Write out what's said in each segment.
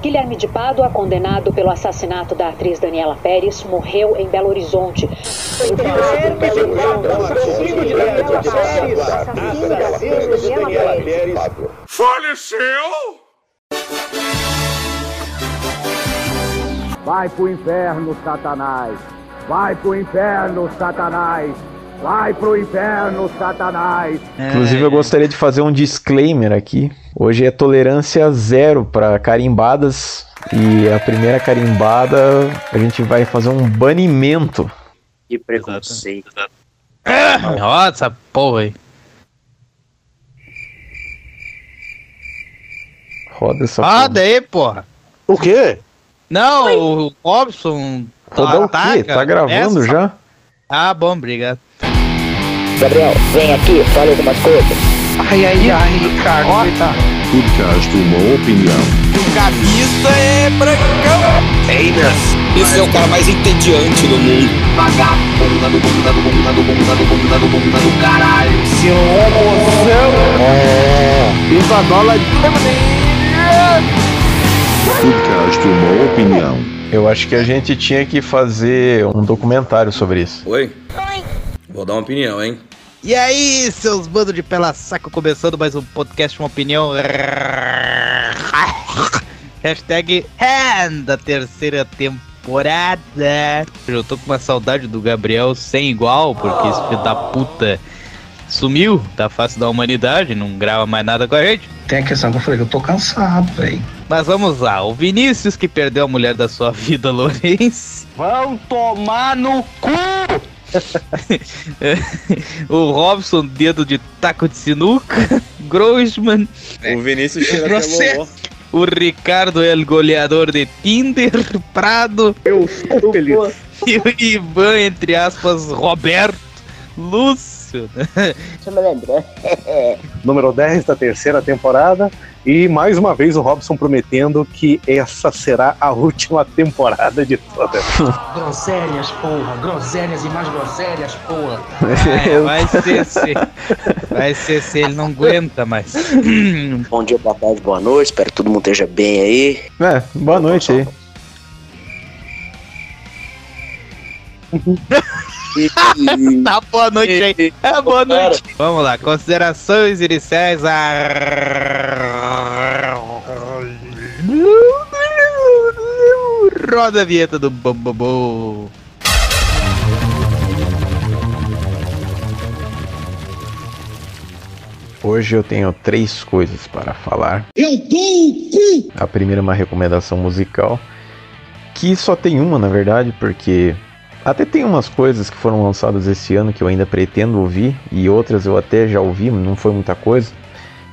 Guilherme de Pádua, condenado pelo assassinato da atriz Daniela Pérez, morreu em Belo Horizonte. Faleceu? Vai pro inferno, Satanás! Vai pro inferno, Satanás! Vai pro inferno, Satanás! Inclusive, eu gostaria de fazer um disclaimer aqui. Hoje é tolerância zero para carimbadas. E a primeira carimbada, a gente vai fazer um banimento. Que preconceito. Ó, essa porra aí. Roda essa Roda aí, porra. O quê? Não, o Robson. porra. Rodar o quê? Tá gravando essa. já? Ah, bom, obrigado. Gabriel, vem aqui, fala algumas coisas. Ai, ai, ai, Ricardo. Tá. Podcast Uma Opinião. O camisa é brancão. Esse é o cara mais entediante do mundo. Vagabunda do bunda do bunda do bunda do bunda do bunda do caralho! Seu homozão! Viva dólar Podcast Uma Opinião. Eu acho que a gente tinha que fazer um documentário sobre isso. Oi? Vou dar uma opinião, hein? E aí, seus bandos de pela saco, começando mais um podcast, uma opinião. Hashtag hand da terceira temporada. Eu tô com uma saudade do Gabriel sem igual, porque esse filho da puta sumiu da face da humanidade, não grava mais nada com a gente. Tem a questão que eu falei que eu tô cansado, velho. Mas vamos lá, o Vinícius que perdeu a mulher da sua vida, Lourenço. Vão tomar no cu! o Robson, dedo de taco de sinuca. Grossman. O Vinícius loló. O Ricardo é o goleador de Tinder, Prado. Eu sou feliz. E o Ivan, entre aspas, Roberto. Lúcio. Você me lembra? Número 10 da terceira temporada. E mais uma vez o Robson prometendo que essa será a última temporada de todas. Groselhas, porra. Groselhas e mais groselhas, porra. Vai, vai ser se. Vai ser se ele não aguenta mais. Bom dia, boa tarde, boa noite. Espero que todo mundo esteja bem aí. É, boa noite aí. Tá, boa noite aí. É, boa noite. Vamos lá, considerações iniciais. A... Roda a vinheta do Bambabu. Hoje eu tenho três coisas para falar. Eu dou o cu! A primeira é uma recomendação musical, que só tem uma na verdade, porque até tem umas coisas que foram lançadas esse ano que eu ainda pretendo ouvir, e outras eu até já ouvi, não foi muita coisa.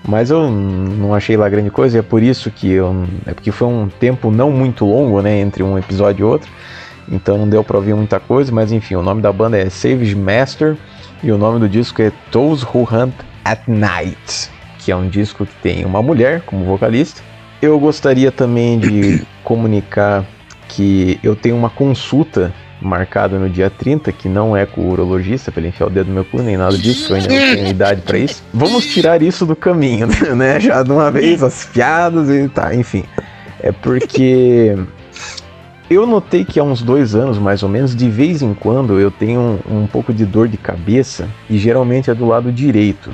Mas eu não achei lá grande coisa, e é por isso que eu. É porque foi um tempo não muito longo, né? Entre um episódio e outro. Então não deu pra ouvir muita coisa, mas enfim, o nome da banda é Savage Master e o nome do disco é Those Who Hunt at Night, que é um disco que tem uma mulher como vocalista. Eu gostaria também de comunicar que eu tenho uma consulta marcada no dia 30, que não é com o urologista, pra ele enfiar o dedo no meu cu, nem nada disso, eu ainda não tenho idade pra isso. Vamos tirar isso do caminho, né? Já de uma vez, as piadas e tá, enfim. É porque eu notei que há uns dois anos, mais ou menos, de vez em quando eu tenho um, um pouco de dor de cabeça e geralmente é do lado direito.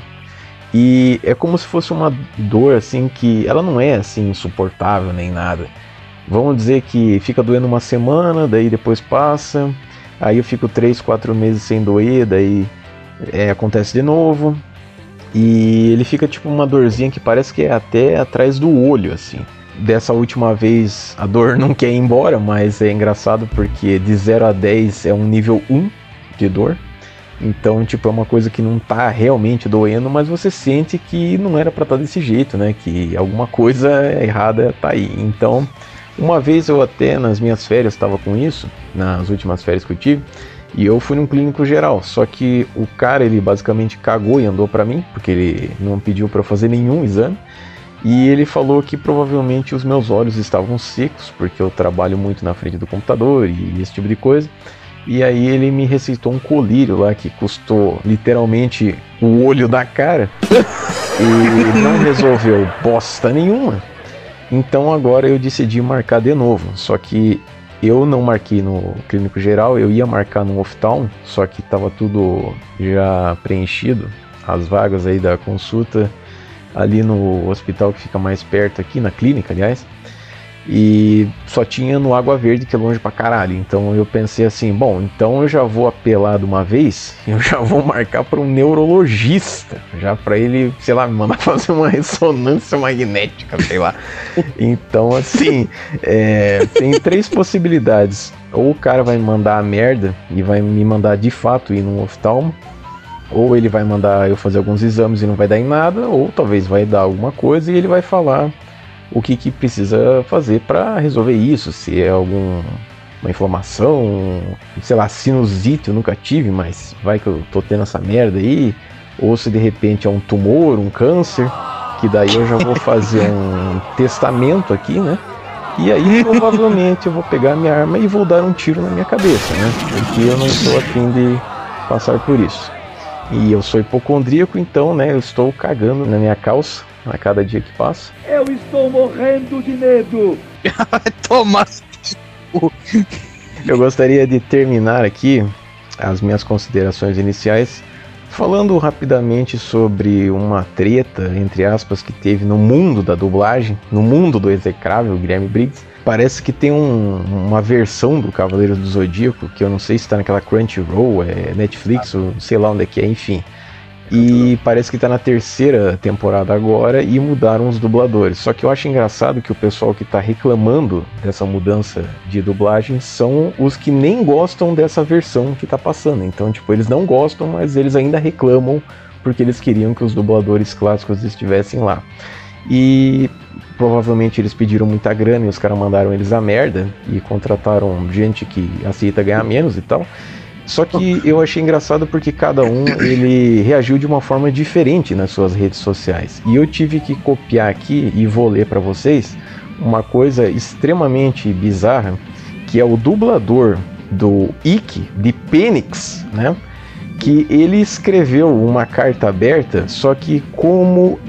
E é como se fosse uma dor assim que ela não é assim insuportável nem nada. Vamos dizer que fica doendo uma semana, daí depois passa, aí eu fico três, quatro meses sem doer, daí é, acontece de novo. E ele fica tipo uma dorzinha que parece que é até atrás do olho, assim. Dessa última vez a dor não quer ir embora, mas é engraçado porque de 0 a 10 é um nível 1 de dor. Então, tipo, é uma coisa que não tá realmente doendo, mas você sente que não era pra estar desse jeito, né? Que alguma coisa errada tá aí. Então, uma vez eu até nas minhas férias estava com isso, nas últimas férias que eu tive, e eu fui num clínico geral. Só que o cara, ele basicamente cagou e andou pra mim, porque ele não pediu eu fazer nenhum exame. E ele falou que provavelmente os meus olhos estavam secos, porque eu trabalho muito na frente do computador e esse tipo de coisa. E aí ele me receitou um colírio lá que custou literalmente o olho da cara e não resolveu bosta nenhuma. Então agora eu decidi marcar de novo. Só que eu não marquei no clínico geral, eu ia marcar no Oftalm, só que estava tudo já preenchido, as vagas aí da consulta ali no hospital que fica mais perto aqui, na clínica, aliás. E só tinha no Água Verde, que é longe pra caralho. Então eu pensei assim: bom, então eu já vou apelar de uma vez, eu já vou marcar para um neurologista, já para ele, sei lá, me mandar fazer uma ressonância magnética, sei lá. Então, assim, é, tem três possibilidades: ou o cara vai me mandar a merda e vai me mandar de fato ir num oftalmo, ou ele vai mandar eu fazer alguns exames e não vai dar em nada, ou talvez vai dar alguma coisa e ele vai falar o que, que precisa fazer para resolver isso, se é alguma inflamação, sei lá, sinusite eu nunca tive, mas vai que eu tô tendo essa merda aí, ou se de repente é um tumor, um câncer, que daí eu já vou fazer um testamento aqui, né? E aí provavelmente eu vou pegar minha arma e vou dar um tiro na minha cabeça, né? Porque eu não estou afim de passar por isso. E eu sou hipocondríaco, então, né, eu estou cagando na minha calça a cada dia que passa. Eu estou morrendo de medo. Toma. Eu gostaria de terminar aqui as minhas considerações iniciais falando rapidamente sobre uma treta, entre aspas, que teve no mundo da dublagem, no mundo do execrável Guilherme Briggs. Parece que tem um, uma versão do Cavaleiro do Zodíaco, que eu não sei se está naquela Crunchyroll, é Netflix, ou sei lá onde é que é, enfim e parece que tá na terceira temporada agora e mudaram os dubladores. Só que eu acho engraçado que o pessoal que tá reclamando dessa mudança de dublagem são os que nem gostam dessa versão que tá passando. Então, tipo, eles não gostam, mas eles ainda reclamam porque eles queriam que os dubladores clássicos estivessem lá. E provavelmente eles pediram muita grana e os caras mandaram eles a merda e contrataram gente que aceita ganhar menos e tal. Só que eu achei engraçado porque cada um ele reagiu de uma forma diferente nas suas redes sociais. E eu tive que copiar aqui e vou ler para vocês uma coisa extremamente bizarra, que é o dublador do Ikki de Penix, né? Que ele escreveu uma carta aberta, só que como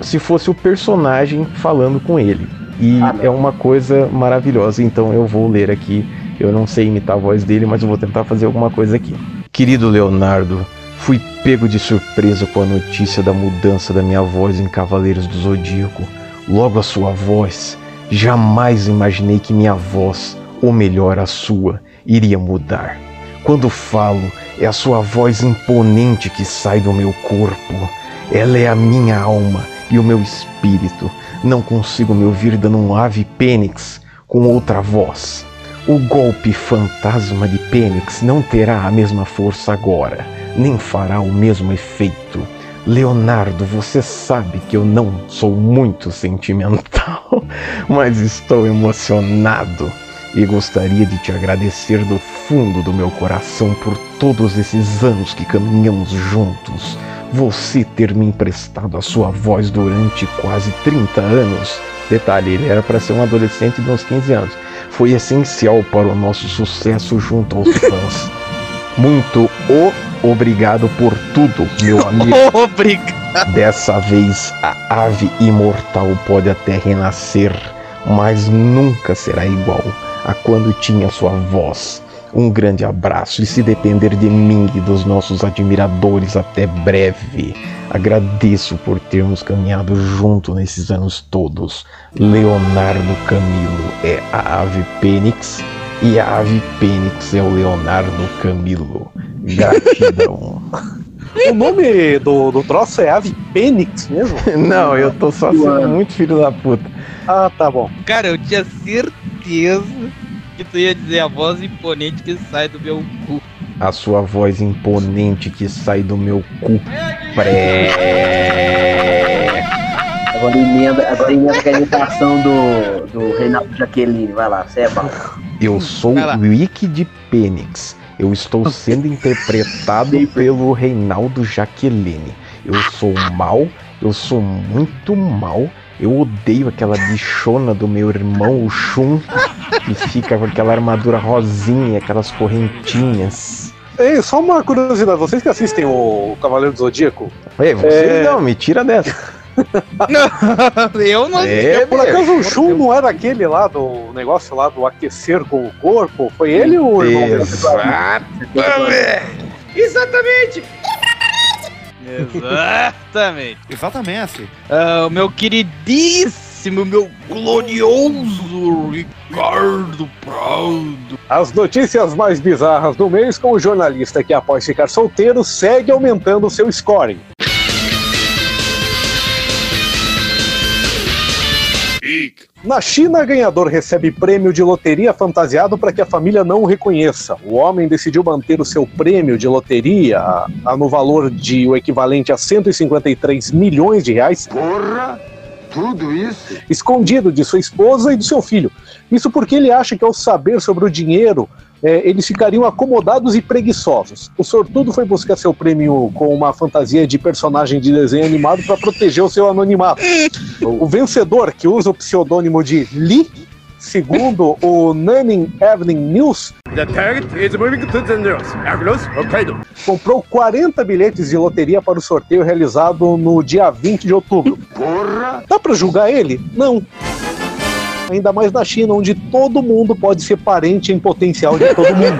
se fosse o personagem falando com ele. E ah, é uma coisa maravilhosa, então eu vou ler aqui eu não sei imitar a voz dele, mas eu vou tentar fazer alguma coisa aqui. Querido Leonardo, fui pego de surpresa com a notícia da mudança da minha voz em Cavaleiros do Zodíaco. Logo a sua voz. Jamais imaginei que minha voz, ou melhor, a sua, iria mudar. Quando falo, é a sua voz imponente que sai do meu corpo. Ela é a minha alma e o meu espírito. Não consigo me ouvir dando um ave pênix com outra voz. O golpe fantasma de Pênix não terá a mesma força agora, nem fará o mesmo efeito. Leonardo, você sabe que eu não sou muito sentimental, mas estou emocionado e gostaria de te agradecer do fundo do meu coração por todos esses anos que caminhamos juntos. Você ter me emprestado a sua voz durante quase 30 anos. Detalhe, ele era para ser um adolescente de uns 15 anos foi essencial para o nosso sucesso junto aos fãs. Muito obrigado por tudo, meu amigo. Obrigado. Dessa vez a ave imortal pode até renascer, mas nunca será igual a quando tinha sua voz. Um grande abraço e se depender de mim e dos nossos admiradores até breve. Agradeço por termos caminhado junto nesses anos todos. Leonardo Camilo é a ave Pênix e a ave Pênix é o Leonardo Camilo. Gratidão. o nome do, do troço é ave Pênix mesmo? Não, eu tô só sendo muito filho da puta. Ah, tá bom. Cara, eu tinha certeza que tu ia dizer a voz imponente que sai do meu cu a sua voz imponente que sai do meu cu. Pré. Agora emenda, agora emenda com a imitação do, do Reinaldo Jaqueline. Vai lá, você é bom. Eu sou o Wiki de Pênix. Eu estou sendo interpretado pelo Reinaldo Jaqueline. Eu sou mal, eu sou muito mal. Eu odeio aquela bichona do meu irmão, o Shun, que fica com aquela armadura rosinha, aquelas correntinhas. Ei, só uma curiosidade, vocês que assistem o Cavaleiro do Zodíaco? Ei, vocês é... não, me tira dessa. eu não É, Por acaso o Shun não era aquele lá do negócio lá do aquecer com o corpo? Foi ele ou o irmão dele? Exatamente! Exatamente. Exatamente. Ah, o meu queridíssimo, meu glorioso Ricardo Prado. As notícias mais bizarras do mês com o jornalista que, após ficar solteiro, segue aumentando seu scoring. Na China, ganhador recebe prêmio de loteria fantasiado para que a família não o reconheça. O homem decidiu manter o seu prêmio de loteria a- a- no valor de o equivalente a 153 milhões de reais. Porra! Tudo isso? escondido de sua esposa e do seu filho. Isso porque ele acha que ao saber sobre o dinheiro, é, eles ficariam acomodados e preguiçosos. O sortudo foi buscar seu prêmio com uma fantasia de personagem de desenho animado para proteger o seu anonimato. O vencedor, que usa o pseudônimo de Lee, segundo o Nanning Evening News, The target is moving to the north. Across Hokkaido. comprou 40 bilhetes de loteria para o sorteio realizado no dia 20 de outubro. Porra! Dá pra julgar ele? Não. Ainda mais na China, onde todo mundo pode ser parente em potencial de todo mundo.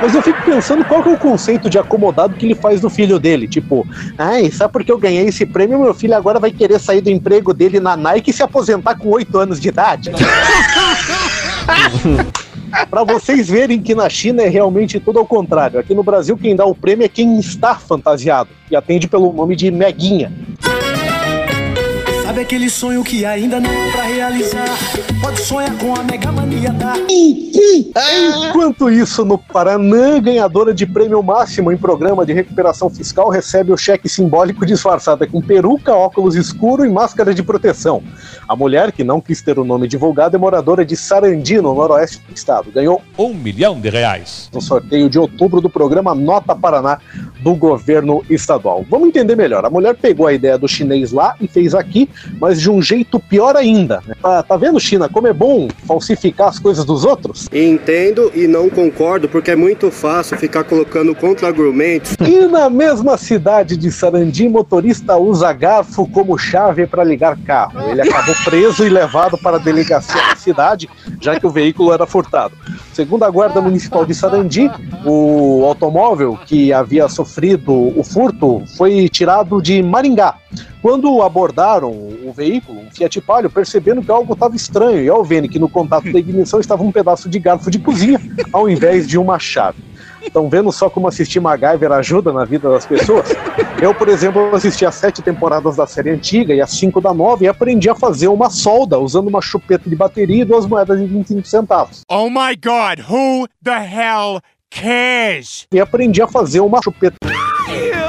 Mas eu fico pensando qual que é o conceito de acomodado que ele faz do filho dele. Tipo, ai, só porque eu ganhei esse prêmio, meu filho agora vai querer sair do emprego dele na Nike e se aposentar com 8 anos de idade. Pra vocês verem que na China é realmente tudo ao contrário. Aqui no Brasil, quem dá o prêmio é quem está fantasiado e atende pelo nome de Meguinha. Sabe aquele sonho que ainda não é pra realizar? Pode sonhar com a mega mania da. Enquanto isso, no Paraná, ganhadora de prêmio máximo em programa de recuperação fiscal recebe o cheque simbólico disfarçada com peruca, óculos escuro e máscara de proteção. A mulher, que não quis ter o nome divulgado, é moradora de Sarandi, no noroeste do estado. Ganhou Um milhão de reais. no sorteio de outubro do programa Nota Paraná do governo estadual. Vamos entender melhor. A mulher pegou a ideia do chinês lá e fez aqui, mas de um jeito pior ainda. né? Tá, tá vendo, China, como é bom falsificar as coisas dos outros? Entendo e não concordo, porque é muito fácil ficar colocando contra-argumentos. E na mesma cidade de Sarandi, motorista usa garfo como chave para ligar carro. Ele acabou preso e levado para a delegacia da cidade, já que o veículo era furtado. Segundo a Guarda Municipal de Sarandi, o automóvel que havia sofrido o furto foi tirado de Maringá. Quando abordaram o veículo, um Fiat Palio, perceberam que algo estava estranho e ao verem que no contato da ignição estava um pedaço de garfo de cozinha ao invés de uma chave. Estão vendo só como assistir MacGyver ajuda na vida das pessoas? Eu, por exemplo, assisti as sete temporadas da série antiga e as cinco da nova e aprendi a fazer uma solda usando uma chupeta de bateria e duas moedas de 25 centavos. Oh my god, who the hell cares? E aprendi a fazer uma chupeta.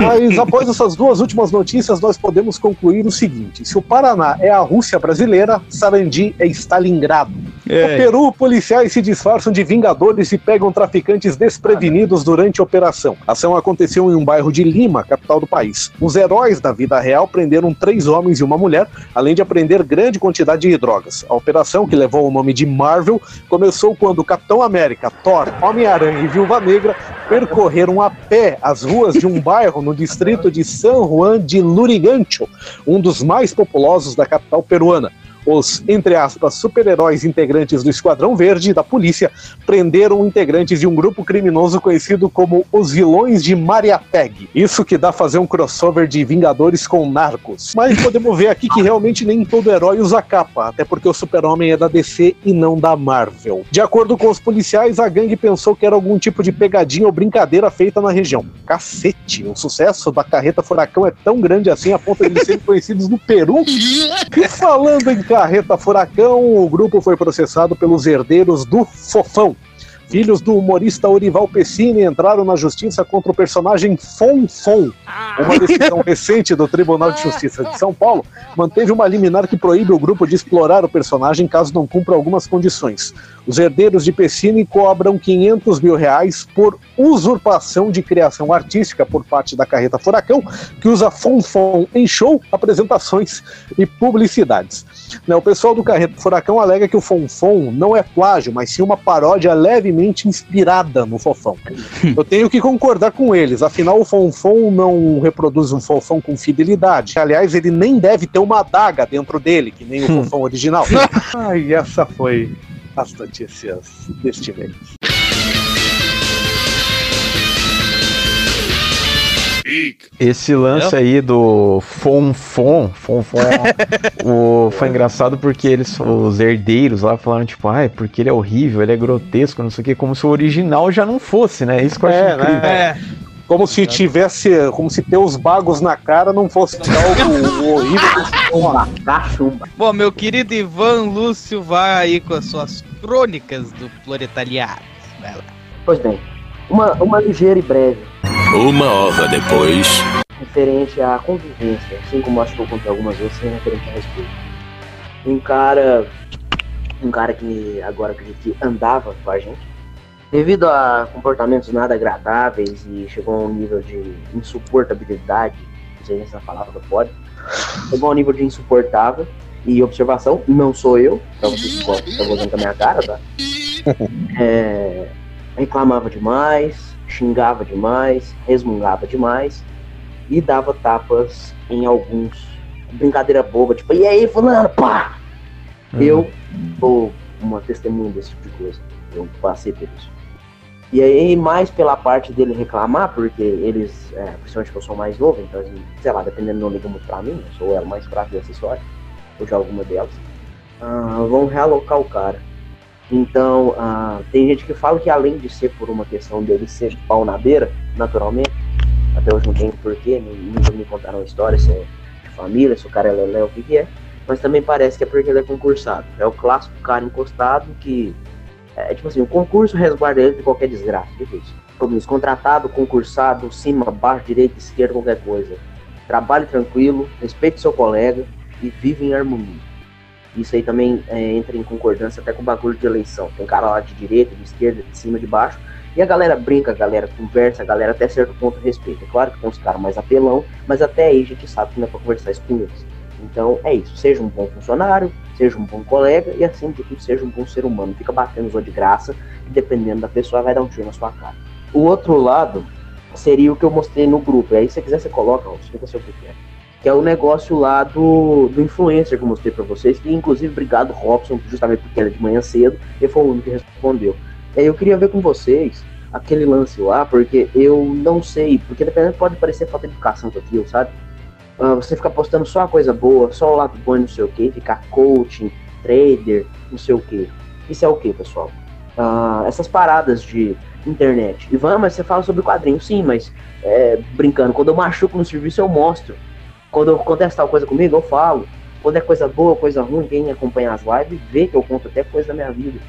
Mas após essas duas últimas notícias, nós podemos concluir o seguinte: se o Paraná é a Rússia brasileira, Sarandi é Stalingrado. É. No Peru, policiais se disfarçam de vingadores e pegam traficantes desprevenidos durante a operação. A ação aconteceu em um bairro de Lima, capital do país. Os heróis da vida real prenderam três homens e uma mulher, além de apreender grande quantidade de drogas. A operação, que levou o nome de Marvel, começou quando o Capitão América, Thor, Homem-Aranha e Viúva Negra percorreram a pé as ruas de um bairro no distrito de San Juan de Lurigancho, um dos mais populosos da capital peruana. Os, entre aspas, super-heróis integrantes do Esquadrão Verde da polícia prenderam integrantes de um grupo criminoso conhecido como os Vilões de Mariateg. Isso que dá a fazer um crossover de Vingadores com Narcos. Mas podemos ver aqui que realmente nem todo herói usa capa, até porque o Super-Homem é da DC e não da Marvel. De acordo com os policiais, a gangue pensou que era algum tipo de pegadinha ou brincadeira feita na região. Cacete, o sucesso da carreta Furacão é tão grande assim a ponto de serem conhecidos no Peru. E falando em carreta Furacão, o grupo foi processado pelos herdeiros do Fofão. Filhos do humorista Orival Pessini entraram na justiça contra o personagem Fonfon. Uma decisão recente do Tribunal de Justiça de São Paulo manteve uma liminar que proíbe o grupo de explorar o personagem caso não cumpra algumas condições. Os herdeiros de Pessini cobram 500 mil reais por usurpação de criação artística por parte da Carreta Furacão, que usa fonfon em show, apresentações e publicidades. Né, o pessoal do Carreta Furacão alega que o fonfon não é plágio, mas sim uma paródia levemente inspirada no fofão. Eu tenho que concordar com eles, afinal o fonfon não reproduz um fofão com fidelidade. Aliás, ele nem deve ter uma adaga dentro dele, que nem o fofão original. Ai, essa foi as notícias deste mês. Esse lance aí do Fonfon, Fonfon, o, foi engraçado porque eles, os herdeiros lá falaram, tipo, ai, porque ele é horrível, ele é grotesco, não sei o que, como se o original já não fosse, né? Isso que eu acho É, incrível. né? Como se tivesse, como se ter os bagos na cara não fosse algo horrível. Cachumba. Bom, meu querido Ivan Lúcio vai aí com as suas crônicas do proletariado. Vai lá. Pois bem, uma, uma ligeira e breve Uma hora depois. referente à convivência, assim como acho que eu contei algumas vezes, sem referente a respeito. Um cara, um cara que agora acredito que andava com a gente, devido a comportamentos nada agradáveis e chegou a um nível de insuportabilidade, não sei se essa palavra pode, chegou a um nível de insuportável e observação, não sou eu, pra vocês que gostam, estão gostando da minha cara, tá? É, reclamava demais, xingava demais, resmungava demais e dava tapas em alguns. Brincadeira boba, tipo, e aí, fulano, pá! Eu sou uma testemunha desse tipo de coisa. Eu passei por isso. E aí, mais pela parte dele reclamar, porque eles, é, principalmente que eu sou mais novo, então, assim, sei lá, dependendo, não liga muito pra mim, eu sou ela mais fraca dessa história, ou de alguma delas, ah, vão realocar o cara. Então, ah, tem gente que fala que além de ser por uma questão dele ser pau na beira, naturalmente, até hoje não tem porquê, nunca me contaram a história, se é de família, se o cara é lelé, o que que é, mas também parece que é porque ele é concursado. É o clássico cara encostado que, é tipo assim, o concurso resguarda ele de qualquer desgraça, difícil. Como isso, contratado, concursado, cima, baixo, direita, esquerda, qualquer coisa. Trabalhe tranquilo, respeite seu colega e vive em harmonia. Isso aí também é, entra em concordância até com o bagulho de eleição. Tem cara lá de direita, de esquerda, de cima, de baixo. E a galera brinca, a galera conversa, a galera até certo ponto respeita. É claro que tem uns caras mais apelão, mas até aí a gente sabe que não é pra conversar isso com eles. Então é isso. Seja um bom funcionário, seja um bom colega e acima de tudo seja um bom ser humano. Fica batendo os de graça e dependendo da pessoa vai dar um tiro na sua cara. O outro lado seria o que eu mostrei no grupo. Aí se você quiser você coloca, ó, explica seu que é que é o negócio lá do, do influencer que eu mostrei pra vocês, que inclusive obrigado Robson, justamente porque era de manhã cedo, ele foi o único que respondeu. E aí eu queria ver com vocês aquele lance lá, porque eu não sei, porque dependendo pode parecer falta de educação com aquilo, sabe? Ah, você ficar postando só a coisa boa, só o lado bom não sei o que, ficar coaching, trader, não sei o que. Isso é o que, pessoal? Ah, essas paradas de internet. Ivan, mas você fala sobre quadrinhos, sim, mas é, brincando, quando eu machuco no serviço eu mostro. Quando acontece tal coisa comigo, eu falo. Quando é coisa boa, coisa ruim, quem acompanha as lives vê que eu conto até coisa da minha vida.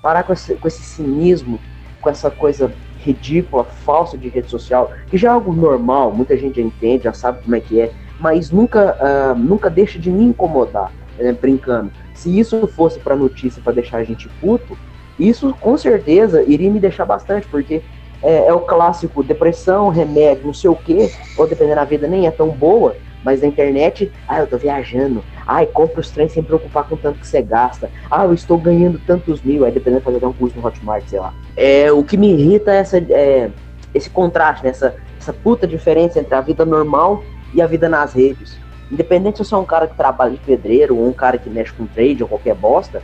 Parar com esse, com esse cinismo, com essa coisa ridícula, falsa de rede social, que já é algo normal, muita gente já entende, já sabe como é que é, mas nunca, ah, nunca deixa de me incomodar, né, brincando. Se isso fosse para notícia para deixar a gente puto, isso com certeza iria me deixar bastante, porque é, é o clássico depressão, remédio, não sei o que, ou dependendo da vida nem é tão boa, mas na internet, ah, eu tô viajando, ai, compra os trens sem preocupar com tanto que você gasta, ah, eu estou ganhando tantos mil, aí dependendo de fazer um curso no Hotmart, sei lá. É, o que me irrita é, essa, é esse contraste, né, essa, essa puta diferença entre a vida normal e a vida nas redes. Independente se você é um cara que trabalha de pedreiro ou um cara que mexe com trade ou qualquer bosta,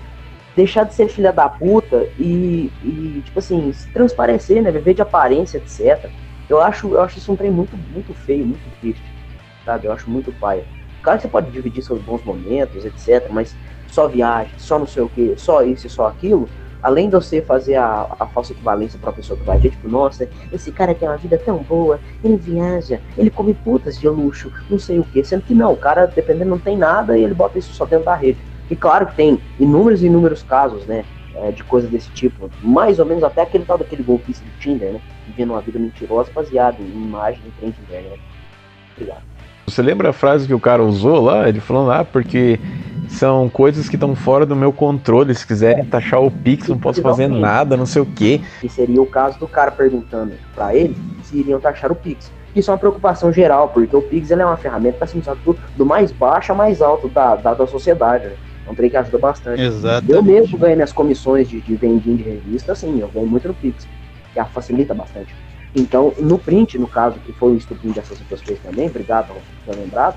deixar de ser filha da puta e, e, tipo assim, se transparecer, né? Viver de aparência, etc. Eu acho, eu acho isso um trem muito, muito feio, muito triste. Sabe? Eu acho muito paia. Claro que você pode dividir seus bons momentos, etc. Mas só viagem, só não sei o que, só isso e só aquilo. Além de você fazer a, a falsa equivalência pra pessoa que vai ver, tipo, nossa, esse cara tem uma vida tão boa, ele viaja, ele come putas de luxo, não sei o que. Sendo que não, o cara, dependendo, não tem nada e ele bota isso só dentro da rede. E claro que tem inúmeros e inúmeros casos, né? é, de coisas desse tipo. Mais ou menos até aquele tal daquele golpista do Tinder, né? Vivendo uma vida mentirosa baseada em imagem e trem de internet. Obrigado. Você lembra a frase que o cara usou lá? Ele falou lá, porque São coisas que estão fora do meu controle. Se quiserem taxar o Pix, não posso fazer nada, não sei o quê. Que seria o caso do cara perguntando pra ele se iriam taxar o Pix. Isso é uma preocupação geral, porque o Pix ele é uma ferramenta para ser usado do, do mais baixo a mais alto da, da, da sociedade. Né? É um trem que ajuda bastante. Exato. Eu mesmo ganho minhas comissões de, de vendinho de revista, assim, eu ganho muito no Pix, que a facilita bastante. Então, no print, no caso, que foi o estupim dessas pessoas fez também, obrigado por ter lembrado,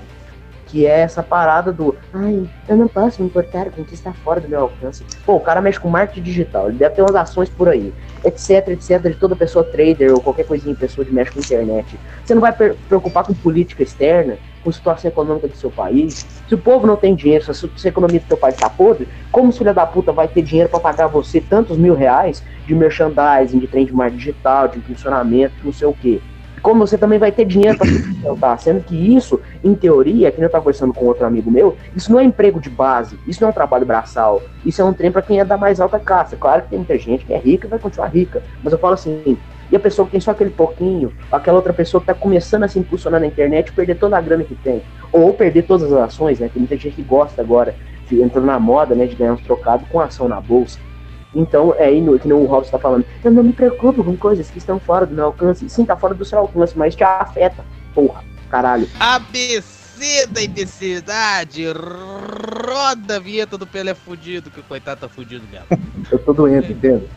que é essa parada do ai, eu não posso me importar com o que está fora do meu alcance. Pô, o cara mexe com marketing digital, ele deve ter umas ações por aí, etc, etc, de toda pessoa trader ou qualquer coisinha, pessoa que mexe com internet. Você não vai per- preocupar com política externa, com situação econômica do seu país. Se o povo não tem dinheiro, se a, economia do seu país está podre, como filho da puta vai ter dinheiro para pagar você tantos mil reais de merchandising, de trem de marketing digital, de impulsionamento, não sei o quê? Como você também vai ter dinheiro para se sustentar, sendo que isso, em teoria, que eu estava conversando com outro amigo meu, isso não é emprego de base, isso não é um trabalho braçal, isso é um trem para quem é da mais alta classe. Claro que tem muita gente que é rica e vai continuar rica, mas eu falo assim, e a pessoa que tem só aquele pouquinho, aquela outra pessoa que está começando a se impulsionar na internet, perder toda a grana que tem, ou perder todas as ações, né? Tem muita gente que gosta agora, entrando na moda, né, de ganhar uns trocados com ação na bolsa. Então, é no, que o Robson está falando, eu não me preocupo com coisas que estão fora do meu alcance. Sim, tá fora do seu alcance, mas te afeta. Porra, caralho. ABC da imbecilidade. Roda a vinheta do Pelé fudido, que o coitado tá fudido mesmo. Eu tô doente, entendo?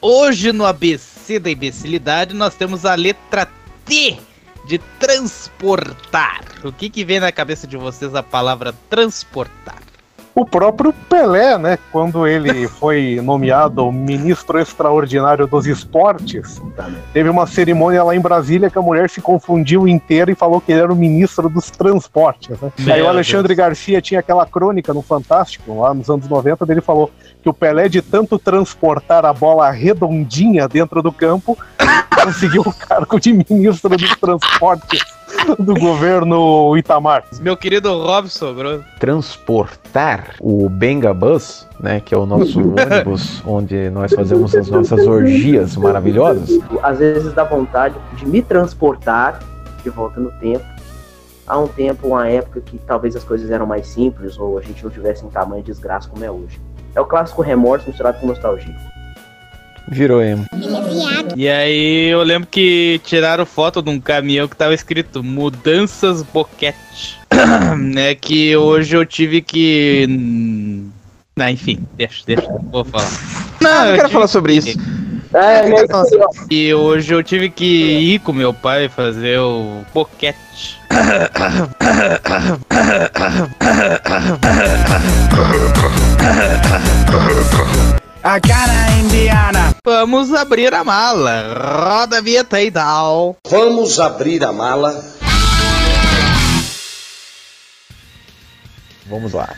Hoje no ABC da imbecilidade nós temos a letra T de transportar. O que que vem na cabeça de vocês a palavra transportar? O próprio Pelé, né, quando ele foi nomeado ministro extraordinário dos esportes, teve uma cerimônia lá em Brasília que a mulher se confundiu inteira e falou que ele era o ministro dos transportes. Né? Aí o Alexandre Garcia tinha aquela crônica no Fantástico, lá nos anos 90, dele falou que o Pelé, de tanto transportar a bola redondinha dentro do campo, conseguiu o cargo de ministro dos transportes do governo Itamar. Meu querido Robson, bro. transportar o Benga Bus, né, que é o nosso ônibus onde nós fazemos as nossas orgias maravilhosas. Às vezes dá vontade de me transportar de volta no tempo. Há um tempo, uma época que talvez as coisas eram mais simples ou a gente não tivesse em tamanho de desgraça como é hoje. É o clássico remorso misturado com nostalgia. Virou emo. E aí eu lembro que tiraram foto de um caminhão que tava escrito Mudanças Boquete. né, que hoje eu tive que. Ah, enfim, deixa, deixa, vou falar. Não, eu eu quero falar sobre isso. É, é. E hoje eu tive que ir com meu pai fazer o boquete. A cara indiana. Vamos abrir a mala. Roda a vinheta aí, Dal. Vamos abrir a mala. Vamos lá.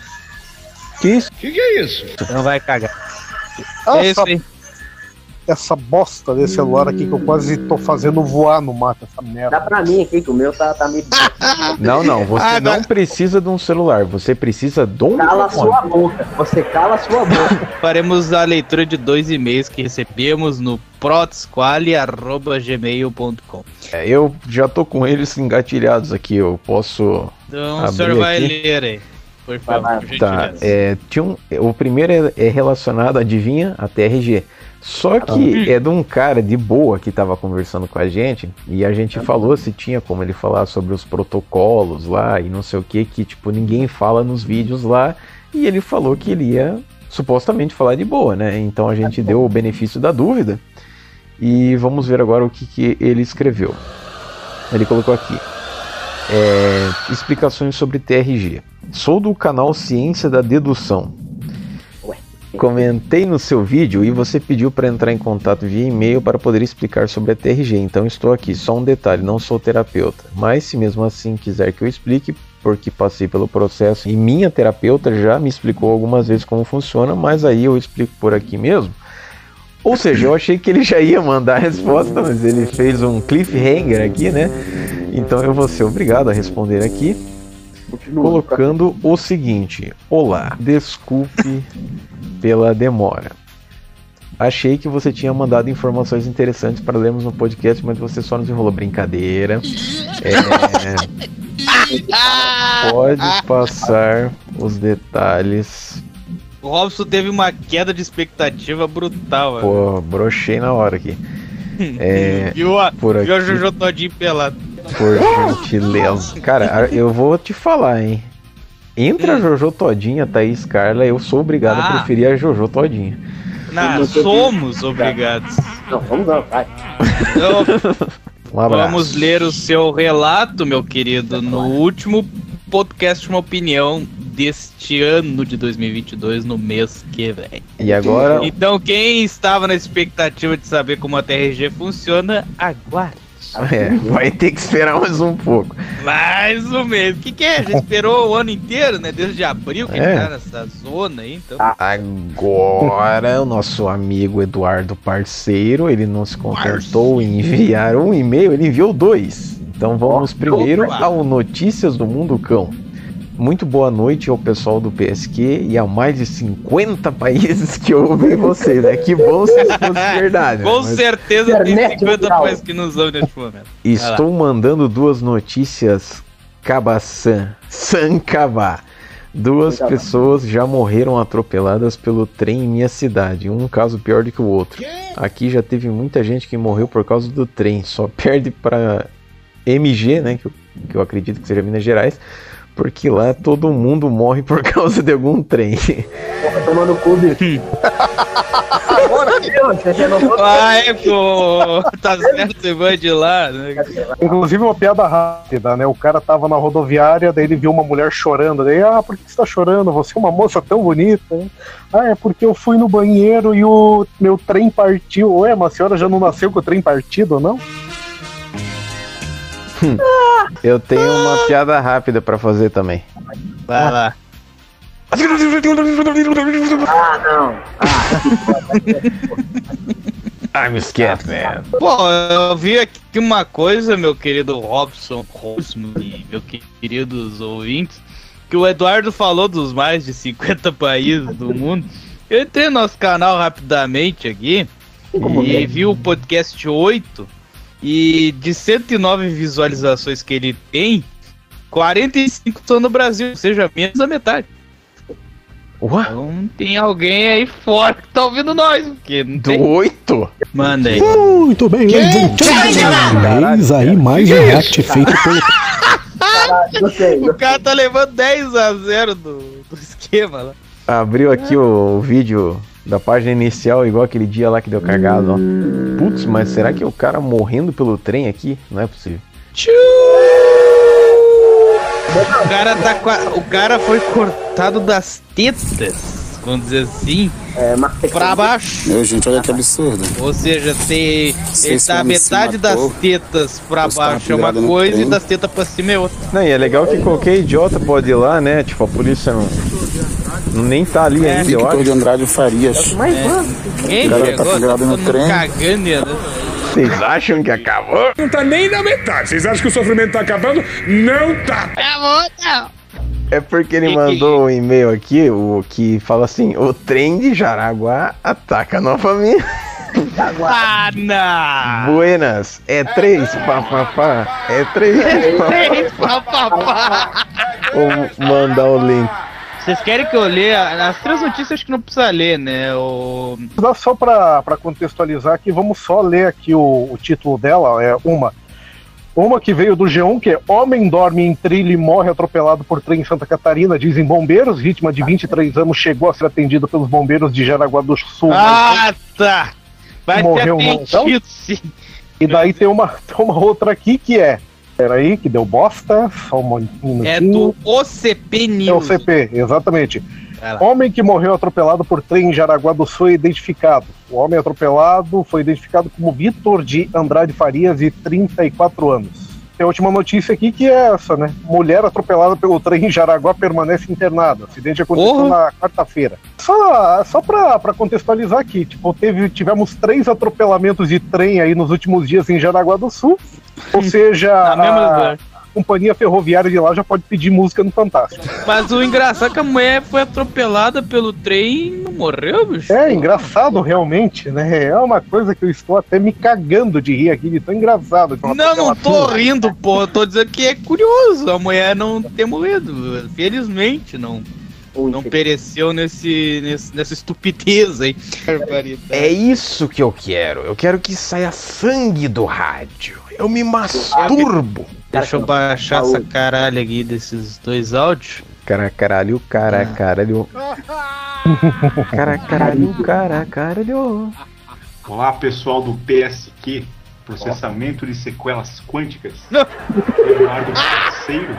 Que isso? Que que é isso? Não vai cagar. Ah, É isso essa, aí. essa bosta desse celular aqui que eu quase tô fazendo voar no mato, essa merda. Dá pra mim aqui, que o meu tá, tá meio. Não, não, você Ah, não agora- precisa de um celular, você precisa de um Cala a microfone. sua boca. Você cala a sua boca. Faremos a leitura de dois e-mails que recebemos no protsquale.gmail.com. É, Eu já tô com eles engatilhados aqui, eu posso. Então o Abrir senhor vai aqui. ler aí. Por favor, por Tá, gentileza. é, tinha um, o primeiro é, é relacionado, adivinha, a TRG. Só que é de um cara de boa que tava conversando com a gente e a gente falou se tinha como ele falar sobre os protocolos lá e não sei o que, que tipo ninguém fala nos vídeos lá. E ele falou que ele ia supostamente falar de boa, né? Então a gente deu o benefício da dúvida e vamos ver agora o que, que ele escreveu. Ele colocou aqui. É, explicações sobre TRG. Sou do canal Ciência da Dedução. Ué. Comentei no seu vídeo e você pediu para entrar em contato via e-mail para poder explicar sobre a TRG. Então estou aqui. Só um detalhe, não sou terapeuta. Mas se mesmo assim quiser que eu explique, porque passei pelo processo e minha terapeuta já me explicou algumas vezes como funciona, mas aí eu explico por aqui mesmo. Ou seja, eu achei que ele já ia mandar a resposta, mas ele fez um cliffhanger aqui, né? Então eu vou ser obrigado a responder aqui, Continua. colocando o seguinte: Olá, desculpe pela demora. Achei que você tinha mandado informações interessantes para lermos no podcast, mas você só nos enrolou. Brincadeira. É, pode passar os detalhes. O Robson teve uma queda de expectativa brutal, velho. Pô, brochei na hora aqui. É, viu a, por viu a aqui. Jojo Todinho pelado. Por gentileza. Cara, eu vou te falar, hein? Entre a Jojo Todinha a Thaís Carla, eu sou obrigado a Ah. preferir a Jojo Todinha. Não, somos obrigados. Não, vamos não, vai. Então, Um vamos ler o seu relato, meu querido, no último podcast Uma Opinião deste ano de 2022, no mês que vem. E agora, Então, quem estava na expectativa de saber como a TRG funciona, aguarde. É, vai ter que esperar mais um pouco. Mais um mês. O que, que é? Já esperou o ano inteiro, né? Desde abril que É. ele tá nessa zona aí, então. Agora, o nosso amigo Eduardo Parceiro, ele não se contentou em enviar um e-mail, ele enviou dois. Então vamos primeiro ao Notícias do Mundo Cão. Muito boa noite ao pessoal do PSQ e a mais de 50 países que ouvem vocês. É que bom se isso fosse verdade. né? Com Mas certeza tem Internet 50 mundial. países que nos ouvem neste momento. Estou mandando duas notícias Cabaçan, Sancabá. Duas pessoas já morreram atropeladas pelo trem em minha cidade, um caso pior do que o outro. Aqui já teve muita gente que morreu por causa do trem, só perde para MG, né, que eu, que eu acredito que seja Minas Gerais, porque lá todo mundo morre por causa de algum trem. Porra, tomando cu, bicho. Agora, vou- Ah, é, pô. Tá certo, você vai de lá, né? Inclusive uma piada rápida, né? O cara tava na rodoviária, daí ele viu uma mulher chorando. Daí, ah, por que você tá chorando? Você é uma moça tão bonita. né? Ah, é porque eu fui no banheiro e o meu trem partiu. Ué, mas a senhora já não nasceu com o trem partido, não? Eu tenho uma piada rápida para fazer também. Vai lá. Ah, não. I'm scared, man. Pô, eu vi aqui uma coisa, meu querido Robson Rosmo e meu queridos ouvintes, que o Eduardo falou dos mais de 50 países do mundo. Eu entrei no nosso canal rapidamente aqui e vi o podcast 8 e de 109 visualizações que ele tem, 45 estão no Brasil, ou seja, menos da metade. Ué? Então tem alguém aí fora que tá ouvindo nós, porque não Do tem. oito? Manda aí. Muito bem. Eis aí mais um react feito pelo Caralho, gostei. O cara tá levando 10 a 0 do, do esquema lá. Abriu aqui o, o vídeo da página inicial, igual aquele dia lá que deu cagado, ó. Putz, mas será que é o cara morrendo pelo trem aqui? Não é possível. O cara tá com a- O cara foi cortado das tetas, vamos dizer assim, É, mas pra baixo. Meu, gente, olha que absurdo. Ou seja, tem. Ele Vocês tá metade se das matou. tetas pra estava baixo é uma coisa e das tetas pra cima é outra. Não, e é legal que qualquer idiota pode ir lá, né? Tipo, a polícia não. Não nem tá ali É. ainda, Victor de Andrade Farias. Mas, mano, Quem O cara tá pendurado no mundo trem. cagando, né? Vocês acham que acabou? Não tá nem na metade. Vocês acham que o sofrimento tá acabando? Não tá. É porque ele mandou um e-mail aqui, o que fala assim: o trem de Jaraguá ataca novamente. Ah, não! Buenas, é três, papapá, é três, papapá. Vou mandar o link. Vocês querem que eu leia? As três notícias que não precisa ler, né? O... Dá só pra contextualizar aqui, vamos só ler aqui o, o título dela, é uma. Uma que veio do G1, que é Homem dorme em trilho e morre atropelado por trem em Santa Catarina, dizem bombeiros. Vítima de 23 anos chegou a ser atendido pelos bombeiros de Jaraguá do Sul. Ah, tá! Vai Morreu, então? atendido, sim. E daí tem uma, tem uma outra aqui que é. Peraí, que deu bosta. Só um minutinho. É do OCP É o News. CP, exatamente. Homem que morreu atropelado por trem em Jaraguá do Sul é identificado. O homem atropelado foi identificado como Vitor de Andrade Farias, de 34 anos. Tem a última notícia aqui que é essa, né? Mulher atropelada pelo trem em Jaraguá permanece internada. O acidente aconteceu Porra. na quarta-feira. Só, só pra, pra contextualizar aqui, tipo, teve, tivemos três atropelamentos de trem aí nos últimos dias em Jaraguá do Sul. Ou seja, a- lugar. companhia ferroviária de lá já pode pedir música no Fantástico. Mas o engraçado é que a mulher foi atropelada pelo trem e não morreu, bicho. É engraçado realmente, né? É uma coisa que eu estou até me cagando de rir aqui, de tão engraçado. que ela Não, não tô turma. rindo, pô. Eu tô dizendo que é curioso a mulher não ter morrido. Felizmente, não. Não pereceu nesse, nesse, nessa estupidez aí. É isso que eu quero. Eu quero que saia sangue do rádio. Eu me masturbo. Deixa eu baixar essa caralho aqui desses dois áudios. Cara, caralho, cara, caralho. Cara, caralho, cara, caralho. Olá, pessoal do PSQ, Processamento de Sequelas Quânticas. Leonardo Parceiro.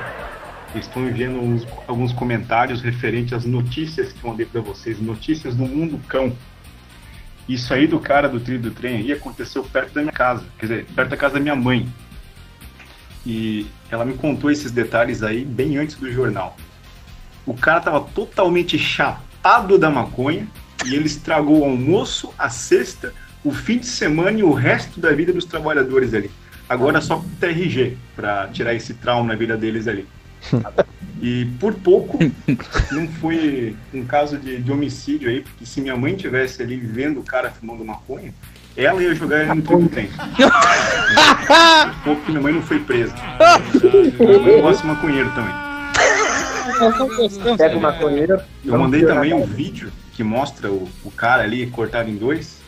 Estão enviando uns- alguns comentários referentes às notícias que eu mandei para vocês, notícias do mundo cão. Isso aí do cara do trilho do trem aí aconteceu perto da minha casa, quer dizer, perto da casa da minha mãe. E ela me contou esses detalhes aí bem antes do jornal. O cara tava totalmente chapado da maconha e ele estragou o almoço, a sexta, o fim de semana e o resto da vida dos trabalhadores ali. Agora só com TRG para tirar esse trauma na vida deles ali. E por pouco não foi um caso de, de homicídio aí, porque se minha mãe tivesse ali vendo o cara fumando maconha, ela ia jogar ele no tribo tem. Por pouco que minha mãe não foi presa. Minha mãe gosta de maconheiro também. Pega o maconheiro. Eu mandei também um vídeo que mostra o, o cara ali cortado em dois.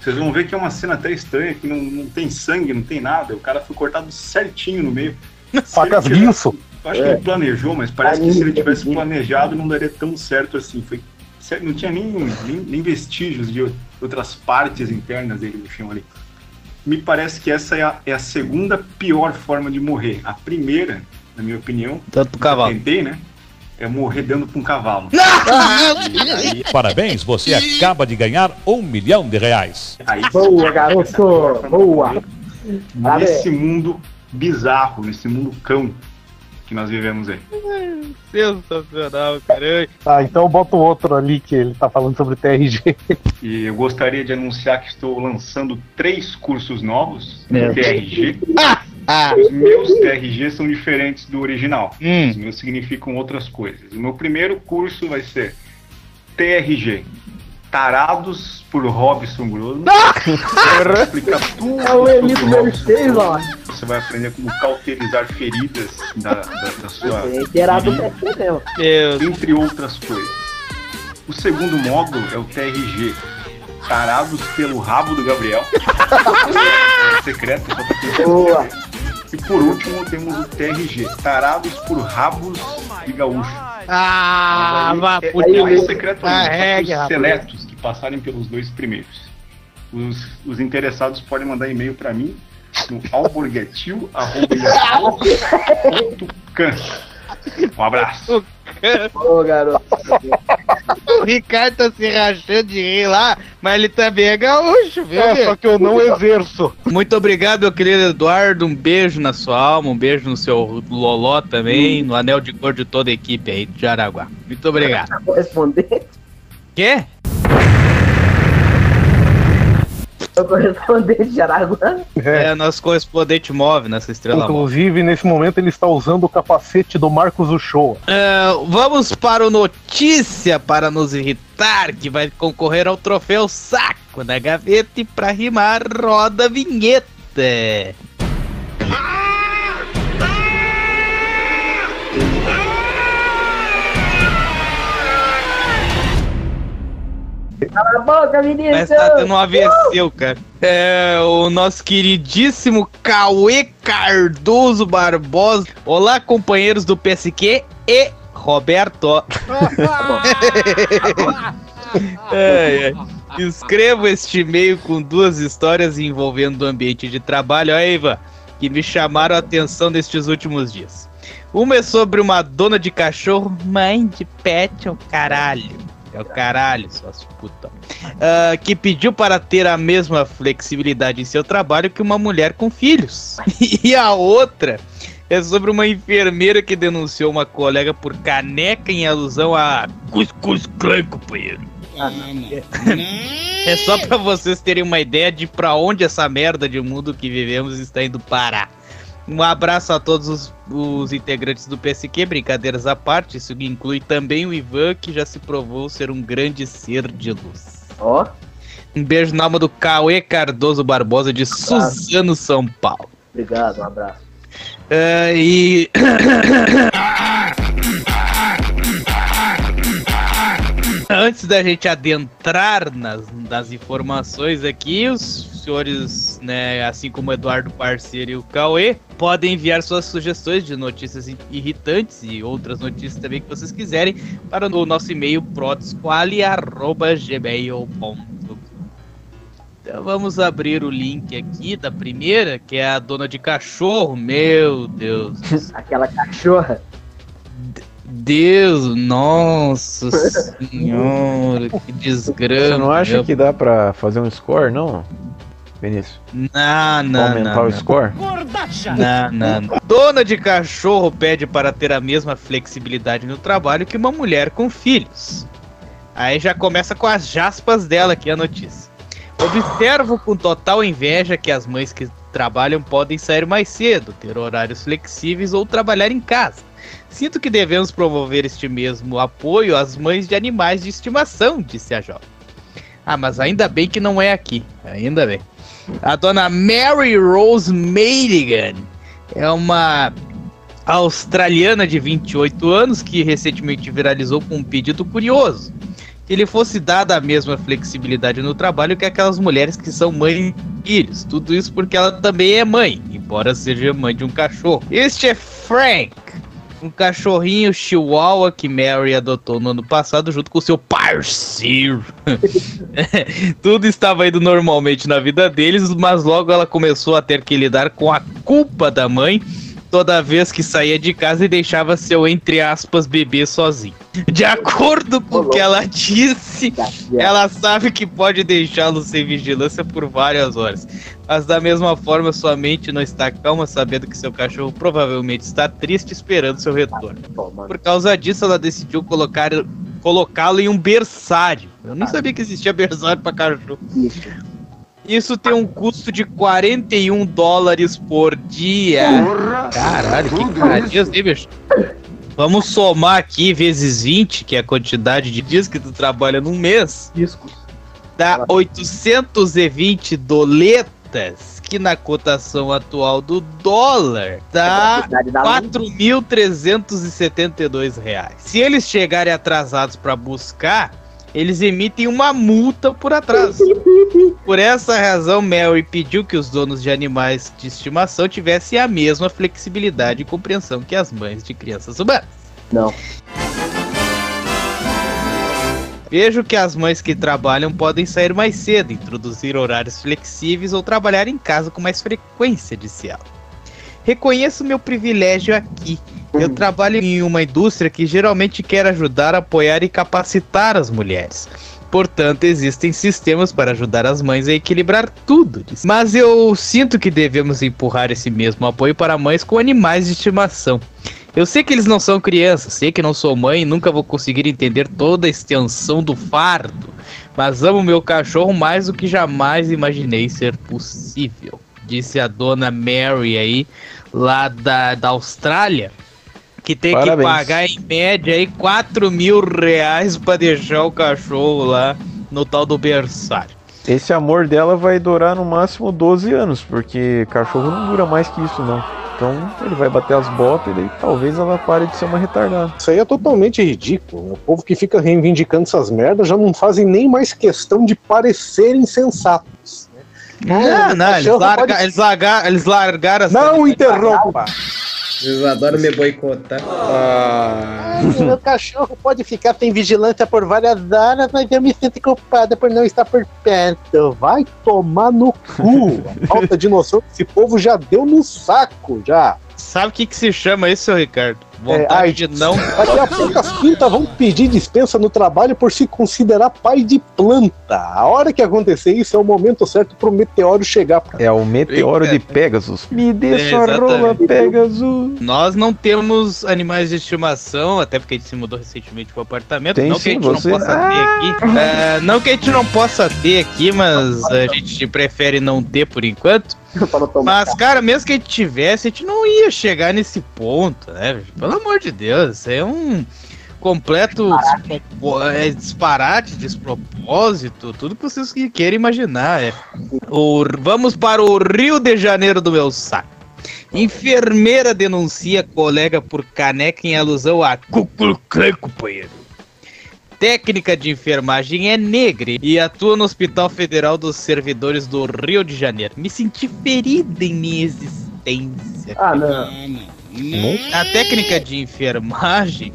Vocês vão ver que é uma cena até estranha, que não, não tem sangue, não tem nada. O cara foi cortado certinho no meio. Facas guinso. Eu acho que ele planejou, mas parece que se ele tivesse planejado não daria tão certo assim. Foi, não tinha nem, nem, nem vestígios de outras partes internas dele no chão ali. Me parece que essa é a, é a segunda pior forma de morrer. A primeira, na minha opinião, Tanto cavalo. tentei, né? É morrer dando pra um cavalo. Parabéns, você acaba de ganhar um milhão de reais. Aí, Boa, garoto! Boa! nesse mundo bizarro, nesse mundo cão que nós vivemos aí. Sensacional, cara. Ah, então eu boto outro ali que ele tá falando sobre TRG. E eu gostaria de anunciar que estou lançando três cursos novos do TRG. Ah, Os meus TRG são diferentes do original. Hum. Os meus significam outras coisas. O meu primeiro curso vai ser TRG. Tarados por Robson Grosso. Vai explicar tudo. É o Elito Mercedes, ó. Você vai aprender como cauterizar feridas da, da, da sua. Inteirado ferida do PC mesmo. entre outras coisas. O segundo módulo é o TRG. Tarados pelo rabo do Gabriel. é secreto, só pra quem Boa. E por último temos o TRG. Tarados por rabos de gaúcho. Ah, vá, é- puta. é secreto que Carregue, os seletos que passarem pelos dois primeiros. Os, os interessados podem mandar e-mail para mim no alborguetil.com. Um abraço. Ô, garoto. O Ricardo tá se rachando de rir lá, mas ele também é gaúcho, viu? É, só que eu não exerço. Muito obrigado, meu querido Eduardo. Um beijo na sua alma, um beijo no seu loló também, no anel de cor de toda a equipe aí de Araguá. Muito obrigado. Responder. Quê? Eu vou responder de Araguá. É, nosso correspondente móvel nessa estrela. Inclusive, nesse momento, ele está usando o capacete do Marcos Uchoa. É, vamos para o Notícia para nos irritar, que vai concorrer ao troféu Saco da Gaveta e para rimar, roda a vinheta. Cala a boca, menino! Mas tá tendo um AVC, cara. É, o nosso queridíssimo Cauê Cardoso Barbosa. Olá, companheiros do PSQ e Roberto. É, é. Escrevo este e-mail com duas histórias envolvendo o ambiente de trabalho, ó, Ivan, que me chamaram a atenção nestes últimos dias. Uma é sobre uma dona de cachorro, mãe de pet, o caralho. É o caralho, suas putas. Ah, que pediu para ter a mesma flexibilidade em seu trabalho que uma mulher com filhos. E a outra é sobre uma enfermeira que denunciou uma colega por caneca em alusão a cuscuz clã, companheiro. É só pra vocês terem uma ideia de pra onde essa merda de mundo que vivemos está indo parar. Um abraço a todos os, os integrantes do PSQ, brincadeiras à parte, isso inclui também o Ivan, que já se provou ser um grande ser de luz. Ó. Um beijo na alma do Cauê Cardoso Barbosa de Suzano, São Paulo. Obrigado, um abraço. Ah, e. Antes da gente adentrar nas, nas informações aqui, os senhores, né, assim como o Eduardo Parceiro e o Cauê, podem enviar suas sugestões de notícias irritantes e outras notícias também que vocês quiserem para o nosso e-mail protsquali.gmail.com Então vamos abrir o link aqui da primeira, que é a dona de cachorro. Meu Deus. Aquela cachorra. Deus, nossa senhora, que desgrama. Você não acha meu. que dá pra fazer um score, não? Vinícius? Não, não, aumentar não, o não. score? Não, não, não. Dona de cachorro pede para ter a mesma flexibilidade no trabalho que uma mulher com filhos. Aí já começa com as jaspas dela aqui a notícia. Observo com total inveja que as mães que trabalham podem sair mais cedo, ter horários flexíveis ou trabalhar em casa. Sinto que devemos promover este mesmo apoio às mães de animais de estimação, disse a jovem. Ah, mas ainda bem que não é aqui. Ainda bem. A dona Mary Rose Madigan é uma australiana de 28 anos que recentemente viralizou com um pedido curioso. Que lhe fosse dada a mesma flexibilidade no trabalho que aquelas mulheres que são mães e filhos. Tudo isso porque ela também é mãe, embora seja mãe de um cachorro. Este é Frank, um cachorrinho chihuahua que Mary adotou no ano passado junto com seu parceiro. Tudo estava indo normalmente na vida deles, mas logo ela começou a ter que lidar com a culpa da mãe toda vez que saía de casa e deixava seu, entre aspas, bebê sozinho. De acordo com o que ela disse, ela sabe que pode deixá-lo sem vigilância por várias horas. Mas da mesma forma, sua mente não está calma, sabendo que seu cachorro provavelmente está triste esperando seu retorno. Por causa disso, ela decidiu colocar colocá-lo em um berçário. Eu nem sabia que existia berçário para cachorro. Isso tem um custo de 41 dólares por dia. Porra! Caralho, que isso? hein, bicho? Vamos somar aqui vezes 20, que é a quantidade de dias que tu trabalha num mês. Discos. Dá 820 doletas, que na cotação atual do dólar dá da luz. 4.372 reais. Se eles chegarem atrasados para buscar, eles emitem uma multa por atraso. Por essa razão, Mary pediu que os donos de animais de estimação tivessem a mesma flexibilidade e compreensão que as mães de crianças humanas. Não. Vejo que as mães que trabalham podem sair mais cedo, introduzir horários flexíveis ou trabalhar em casa com mais frequência, disse ela. Reconheço meu privilégio aqui. Eu trabalho em uma indústria que geralmente quer ajudar, apoiar e capacitar as mulheres. Portanto, existem sistemas para ajudar as mães a equilibrar tudo. Mas eu sinto que devemos empurrar esse mesmo apoio para mães com animais de estimação. Eu sei que eles não são crianças, sei que não sou mãe e nunca vou conseguir entender toda a extensão do fardo, mas amo meu cachorro mais do que jamais imaginei ser possível, disse a dona Mary aí, lá da, da Austrália, que tem que Parabéns. pagar em média aí 4 mil reais pra deixar o cachorro lá no tal do berçário. Esse amor dela vai durar no máximo 12 anos, porque cachorro não dura mais que isso, não. Então ele vai bater as botas e daí talvez ela pare de ser uma retardada. Isso aí é totalmente ridículo. O povo que fica reivindicando essas merdas já não fazem nem mais questão de parecerem sensatos. Não, não, eles, cachorro larga, pode- eles, larga, eles largaram essa Não interrompa! Eles adoram me boicotar. Ah, meu cachorro pode ficar sem vigilância por várias horas, mas eu me sinto culpada por não estar por perto. Vai tomar no cu. A falta de noção que esse povo já deu no saco, já. Sabe o que, que se chama isso, Ricardo? Vontade É, ai, de não. Daqui a pouco as pintas vão pedir dispensa no trabalho por se considerar pai de planta. A hora que acontecer isso é o momento certo pro meteoro chegar. É o meteoro de Pegasus. Me dê É, sua rola. Pegasus. Nós não temos animais de estimação, até porque a gente se mudou recentemente pro apartamento. Tem não que a sim, gente você- não possa ter aqui. É, não que a gente não possa ter aqui, mas a gente prefere não ter por enquanto. Mas, cara, mesmo que a gente tivesse, a gente não ia chegar nesse ponto, né? Pelo amor de Deus, isso é um completo é, disparate, despropósito, tudo que vocês que queiram imaginar. É. O, vamos para o Rio de Janeiro do meu saco. Enfermeira denuncia colega por caneca em alusão a Klan, companheiro. Técnica de enfermagem é negra e atua no Hospital Federal dos Servidores do Rio de Janeiro. Me senti ferida em minha existência. Ah, não. A técnica de enfermagem,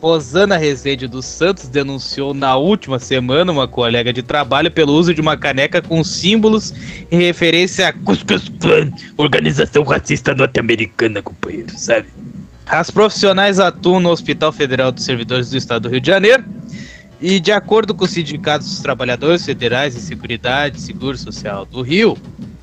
Rosana Rezende dos Santos denunciou na última semana uma colega de trabalho pelo uso de uma caneca com símbolos em referência a Ku Klux Klan, organização racista norte-americana, companheiro, sabe? As profissionais atuam no Hospital Federal dos Servidores do Estado do Rio de Janeiro e, de acordo com o Sindicato dos Trabalhadores Federais em Seguridade e Seguro Social do Rio,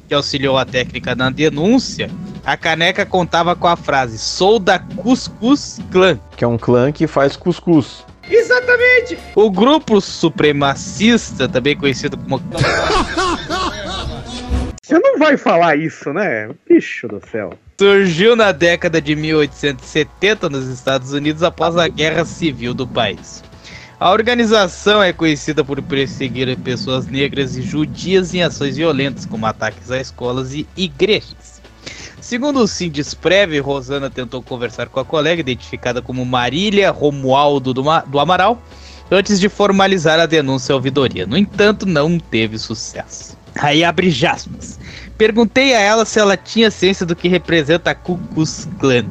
que auxiliou a técnica na denúncia, a caneca contava com a frase Sou da Cuscuz Clã. Que é um clã que faz cuscuz. Exatamente! O grupo supremacista, também conhecido como Você não vai falar isso, né? Bicho do céu. Surgiu na década de 1870 nos Estados Unidos após a Guerra Civil do país. A organização é conhecida por perseguir pessoas negras e judias em ações violentas, como ataques a escolas e igrejas. Segundo o Sindisprev, Rosana tentou conversar com a colega, identificada como Marília Romualdo do, Ma- do Amaral, antes de formalizar a denúncia à ouvidoria. No entanto, não teve sucesso. Aí abre jaspas. Perguntei a ela se ela tinha ciência do que representa a Ku Klux Klan,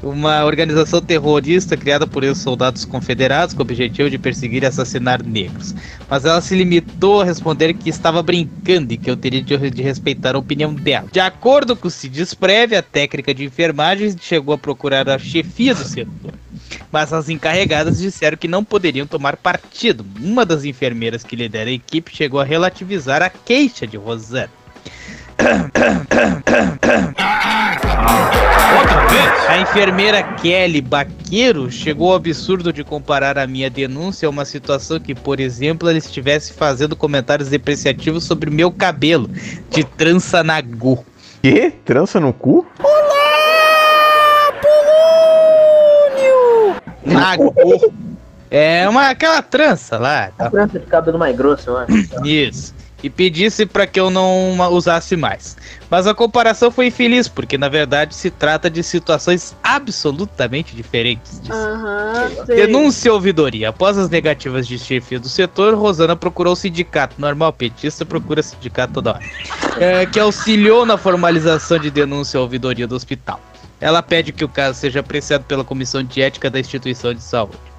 uma organização terrorista criada por ex-soldados confederados com o objetivo de perseguir e assassinar negros. Mas ela se limitou a responder que estava brincando e que eu teria de, respeitar a opinião dela. De acordo com o Prévia, a técnica de enfermagem chegou a procurar a chefia do setor. Mas as encarregadas disseram que não poderiam tomar partido. Uma das enfermeiras que lidera a equipe chegou a relativizar a queixa de Rosana. A enfermeira Kelly Baqueiro chegou ao absurdo de comparar a minha denúncia a uma situação que, por exemplo, ela estivesse fazendo comentários depreciativos sobre meu cabelo, de trança na gu. Que? Trança no cu? Na gu. É uma, aquela trança lá. A trança de cabelo mais grosso, eu acho. Isso. E pedisse para que eu não usasse mais. Mas a comparação foi infeliz, porque na verdade se trata de situações absolutamente diferentes. sei. Denúncia ouvidoria. Após as negativas de chefia do setor, Rosana procurou o sindicato. Normal, petista procura sindicato toda hora. É, que auxiliou na formalização de denúncia e ouvidoria do hospital. Ela pede que o caso seja apreciado pela comissão de ética da instituição de saúde.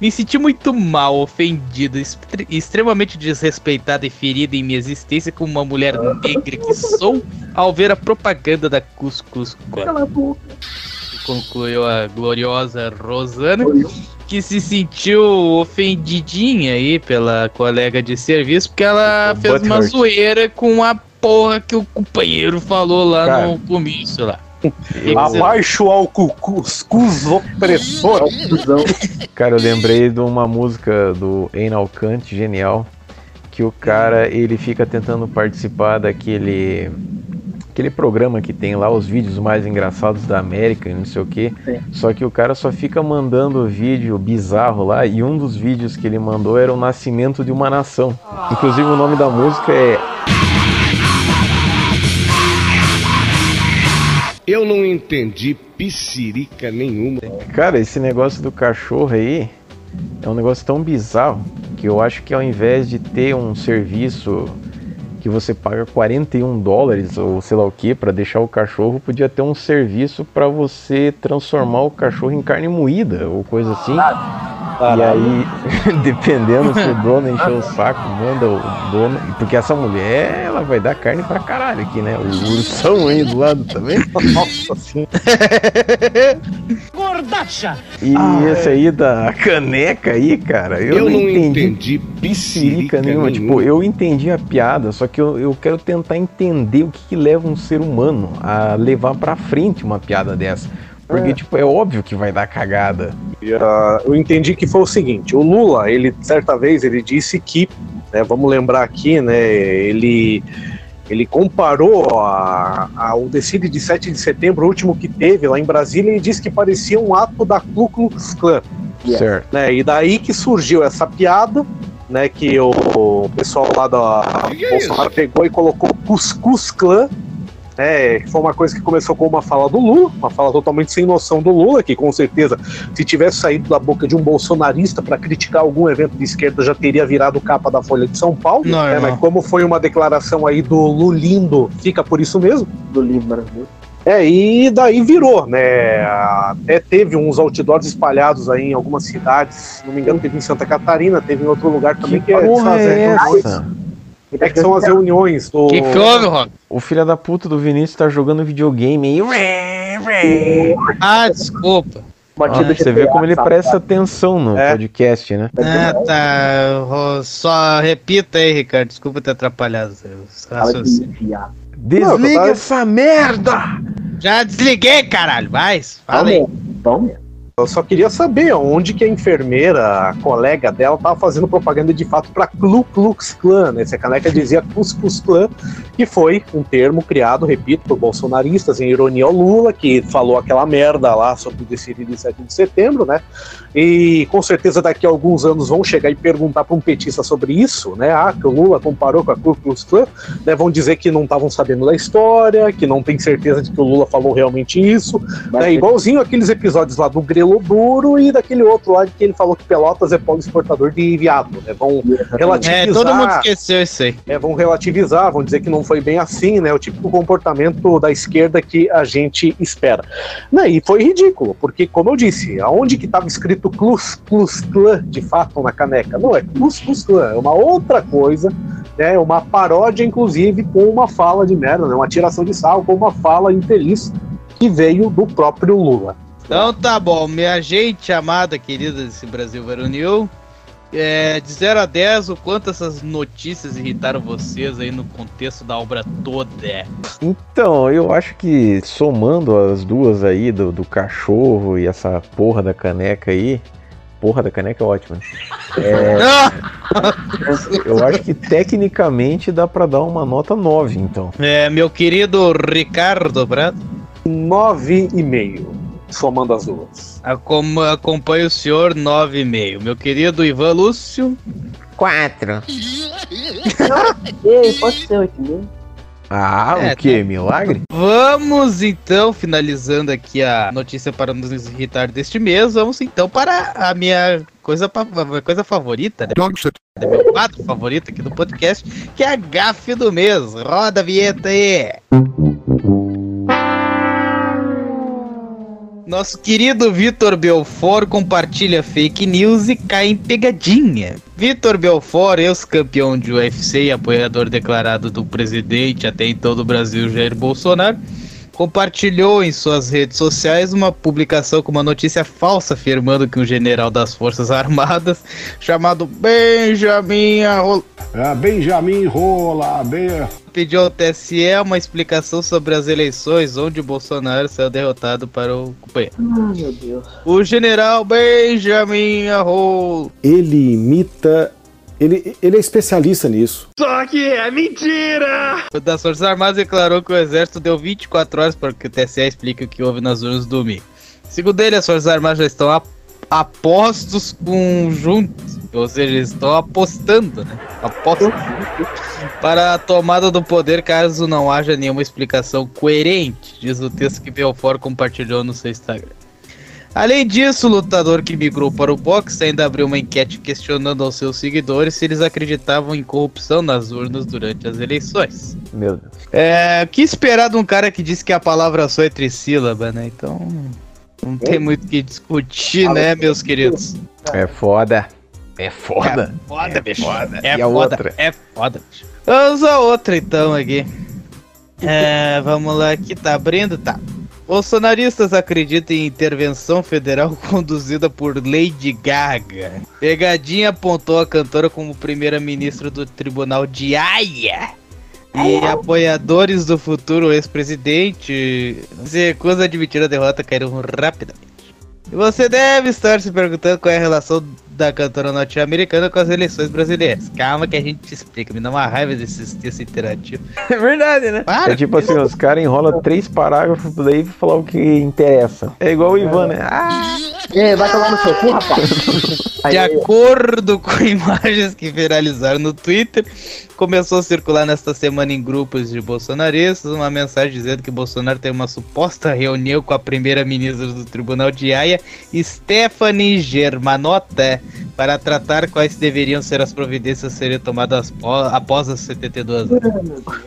Me senti muito mal, ofendida, estre- extremamente desrespeitada e ferida em minha existência como uma mulher negra que sou ao ver a propaganda da Cuscuz Klan Cala a boca. concluiu a gloriosa Rosana, que se sentiu ofendidinha aí pela colega de serviço, porque ela fez uma zoeira com a porra que o companheiro falou lá Cara. no comício lá. Abaixo ao cuscuz opressor. Cara, eu lembrei de uma música do Einal Kant, genial, que o cara, ele fica tentando participar daquele aquele programa que tem lá os vídeos mais engraçados da América e não sei o que. Só que o cara só fica mandando vídeo bizarro lá e um dos vídeos que ele mandou era o nascimento de uma nação. Inclusive o nome da música é Eu não entendi piscirica nenhuma. Cara, esse negócio do cachorro aí é um negócio tão bizarro que eu acho que ao invés de ter um serviço que você paga 41 dólares ou sei lá o que para deixar o cachorro, podia ter um serviço para você transformar o cachorro em carne moída ou coisa assim. E aí, dependendo se o dono encher o saco, manda o dono. Porque essa mulher, ela vai dar carne pra caralho aqui, né? O ursão aí do lado também. Nossa senhora. Gordacha! E esse aí da caneca aí, cara, eu, Eu não não entendi, entendi piscirica nenhuma. nenhuma. Tipo, eu entendi a piada, só que eu, eu quero tentar entender o que, que leva um ser humano a levar pra frente uma piada dessa. Porque, tipo, é óbvio que vai dar cagada. E, ah, eu entendi que foi o seguinte: o Lula, ele certa vez ele disse que, né, vamos lembrar aqui, né, ele Ele comparou a, a, o desfile de 7 de setembro, o último que teve lá em Brasília, e disse que parecia um ato da Ku Klux Klan. Certo. Né? E daí que surgiu essa piada, né? Que o, o pessoal lá da Que é Bolsonaro isso? pegou e colocou Cuscuz Clã. Né? foi uma coisa que começou com uma fala do Lula, uma fala totalmente sem noção do Lula, que com certeza, se tivesse saído da boca de um bolsonarista para criticar algum evento de esquerda, já teria virado capa da Folha de São Paulo. Não, né? irmão. Mas como foi uma declaração aí do Lulindo, fica por isso mesmo. Do Lindo maravilhoso. É, e daí virou, né? Até teve uns outdoors espalhados aí em algumas cidades. Se não me engano, teve em Santa Catarina, teve em outro lugar também que, é, porra são as é reuniões. essa? É que são as reuniões do. Que que houve, Rock? O filho da puta do Vinícius tá jogando videogame aí. Ah, desculpa. Ah, você vê como ele presta atenção no podcast, né? Ah, tá. Só repita aí, Ricardo. Desculpa ter atrapalhado os raciocínios. Desliga essa merda! Já desliguei, caralho. Vai, fala aí. Eu só queria saber onde que a enfermeira, a colega dela, tava fazendo propaganda de fato para Ku Klux Klan, né? Essa caneca dizia Klux Klan, que foi um termo criado, repito, por bolsonaristas, em ironia ao Lula, que falou aquela merda lá sobre o desfile de 7 de setembro, né? E com certeza daqui a alguns anos vão chegar e perguntar para um petista sobre isso, né? Ah, que o Lula comparou com a Ku Klux Klan, né? Vão dizer que não estavam sabendo da história, que não tem certeza de que o Lula falou realmente isso, né? Igualzinho aqueles episódios lá do Grelo Duro e daquele outro lá de que ele falou que Pelotas é polo exportador de viado, né? Vão relativizar. É, todo mundo esqueceu isso aí. É, vão relativizar, vão dizer que não foi bem assim, né? O típico comportamento da esquerda que a gente espera. Né? E foi ridículo, porque, como eu disse, aonde que estava escrito Klux Klux Klan de fato na caneca? Não, é Klux Klux Klan, é uma outra coisa, né? Uma paródia, inclusive, com uma fala de merda, né? Uma tiração de sal com uma fala infeliz que veio do próprio Lula. Então tá bom, minha gente amada, querida desse Brasil Varonil. É, de 0 a 10, o quanto essas notícias irritaram vocês aí no contexto da obra toda? Então, eu acho que somando as duas aí, do, do cachorro e essa porra da caneca aí. Porra da caneca é ótima. É, eu acho que tecnicamente dá pra dar uma nota 9, então. É, meu querido Ricardo Prado. 9,5, somando as duas. Acom acompanha o senhor 9,5. Meu querido Ivan Lúcio. 4. Ei, pode ser 8,5. Ah, É, o que? Milagre? Vamos então, finalizando aqui a notícia para nos irritar deste mês, vamos então para a minha coisa, pa- coisa favorita, né? Meu quadro favorito aqui do podcast, que é a gafe do mês. Roda a vinheta aí! Nosso querido Vitor Belfort compartilha fake news e cai em pegadinha. Vitor Belfort, ex-campeão de UFC e apoiador declarado do presidente até então do Brasil, Jair Bolsonaro, compartilhou em suas redes sociais uma publicação com uma notícia falsa afirmando que um general das Forças Armadas chamado Benjamin Arrola Ah, Benjamin Rola, bem... pediu ao TSE uma explicação sobre as eleições onde o Bolsonaro saiu derrotado para o companheiro. Ah, meu Deus. O general Benjamin Arrola Ele imita. Ele, ele é especialista nisso. Só que é mentira! O das Forças Armadas declarou que o exército deu 24 horas para que o TSE explique o que houve nas urnas do domingo. Segundo ele, as Forças Armadas já estão a, apostos conjuntos, ou seja, eles estão apostando, né? Apostos para a tomada do poder caso não haja nenhuma explicação coerente, diz o texto que Belfort compartilhou no seu Instagram. Além disso, o lutador que migrou para o boxe ainda abriu uma enquete questionando aos seus seguidores se eles acreditavam em corrupção nas urnas durante as eleições. Meu Deus. É, o que esperar de um cara que disse que a palavra só é trissílaba, né? Então, não tem muito o que discutir, né, meus queridos? É foda. É foda. É foda, bicho. foda. É E a foda, outra? é foda, bicho. Vamos a outra então aqui. É, vamos lá, aqui tá abrindo, tá. Bolsonaristas acreditam em intervenção federal conduzida por Lady Gaga. Pegadinha apontou a cantora como primeira-ministra do Tribunal de Haia. E apoiadores do futuro ex-presidente se recusam a admitir a derrota caíram rapidamente. E você deve estar se perguntando qual é a relação da cantora norte-americana com as eleições brasileiras. Calma que a gente te explica. Me dá uma raiva desse texto interativo. É verdade, né? Para, é tipo assim, os caras enrolam três parágrafos daí pra falar o que interessa. É igual o Ivan, né? Ah, É, vai tomar no seu cu, rapaz. De acordo com imagens que viralizaram no Twitter, começou a circular nesta semana em grupos de bolsonaristas uma mensagem dizendo que Bolsonaro tem uma suposta reunião com a primeira-ministra do Tribunal de Haia, Stephanie Germanotta, para tratar quais deveriam ser as providências a serem tomadas após as 72 horas.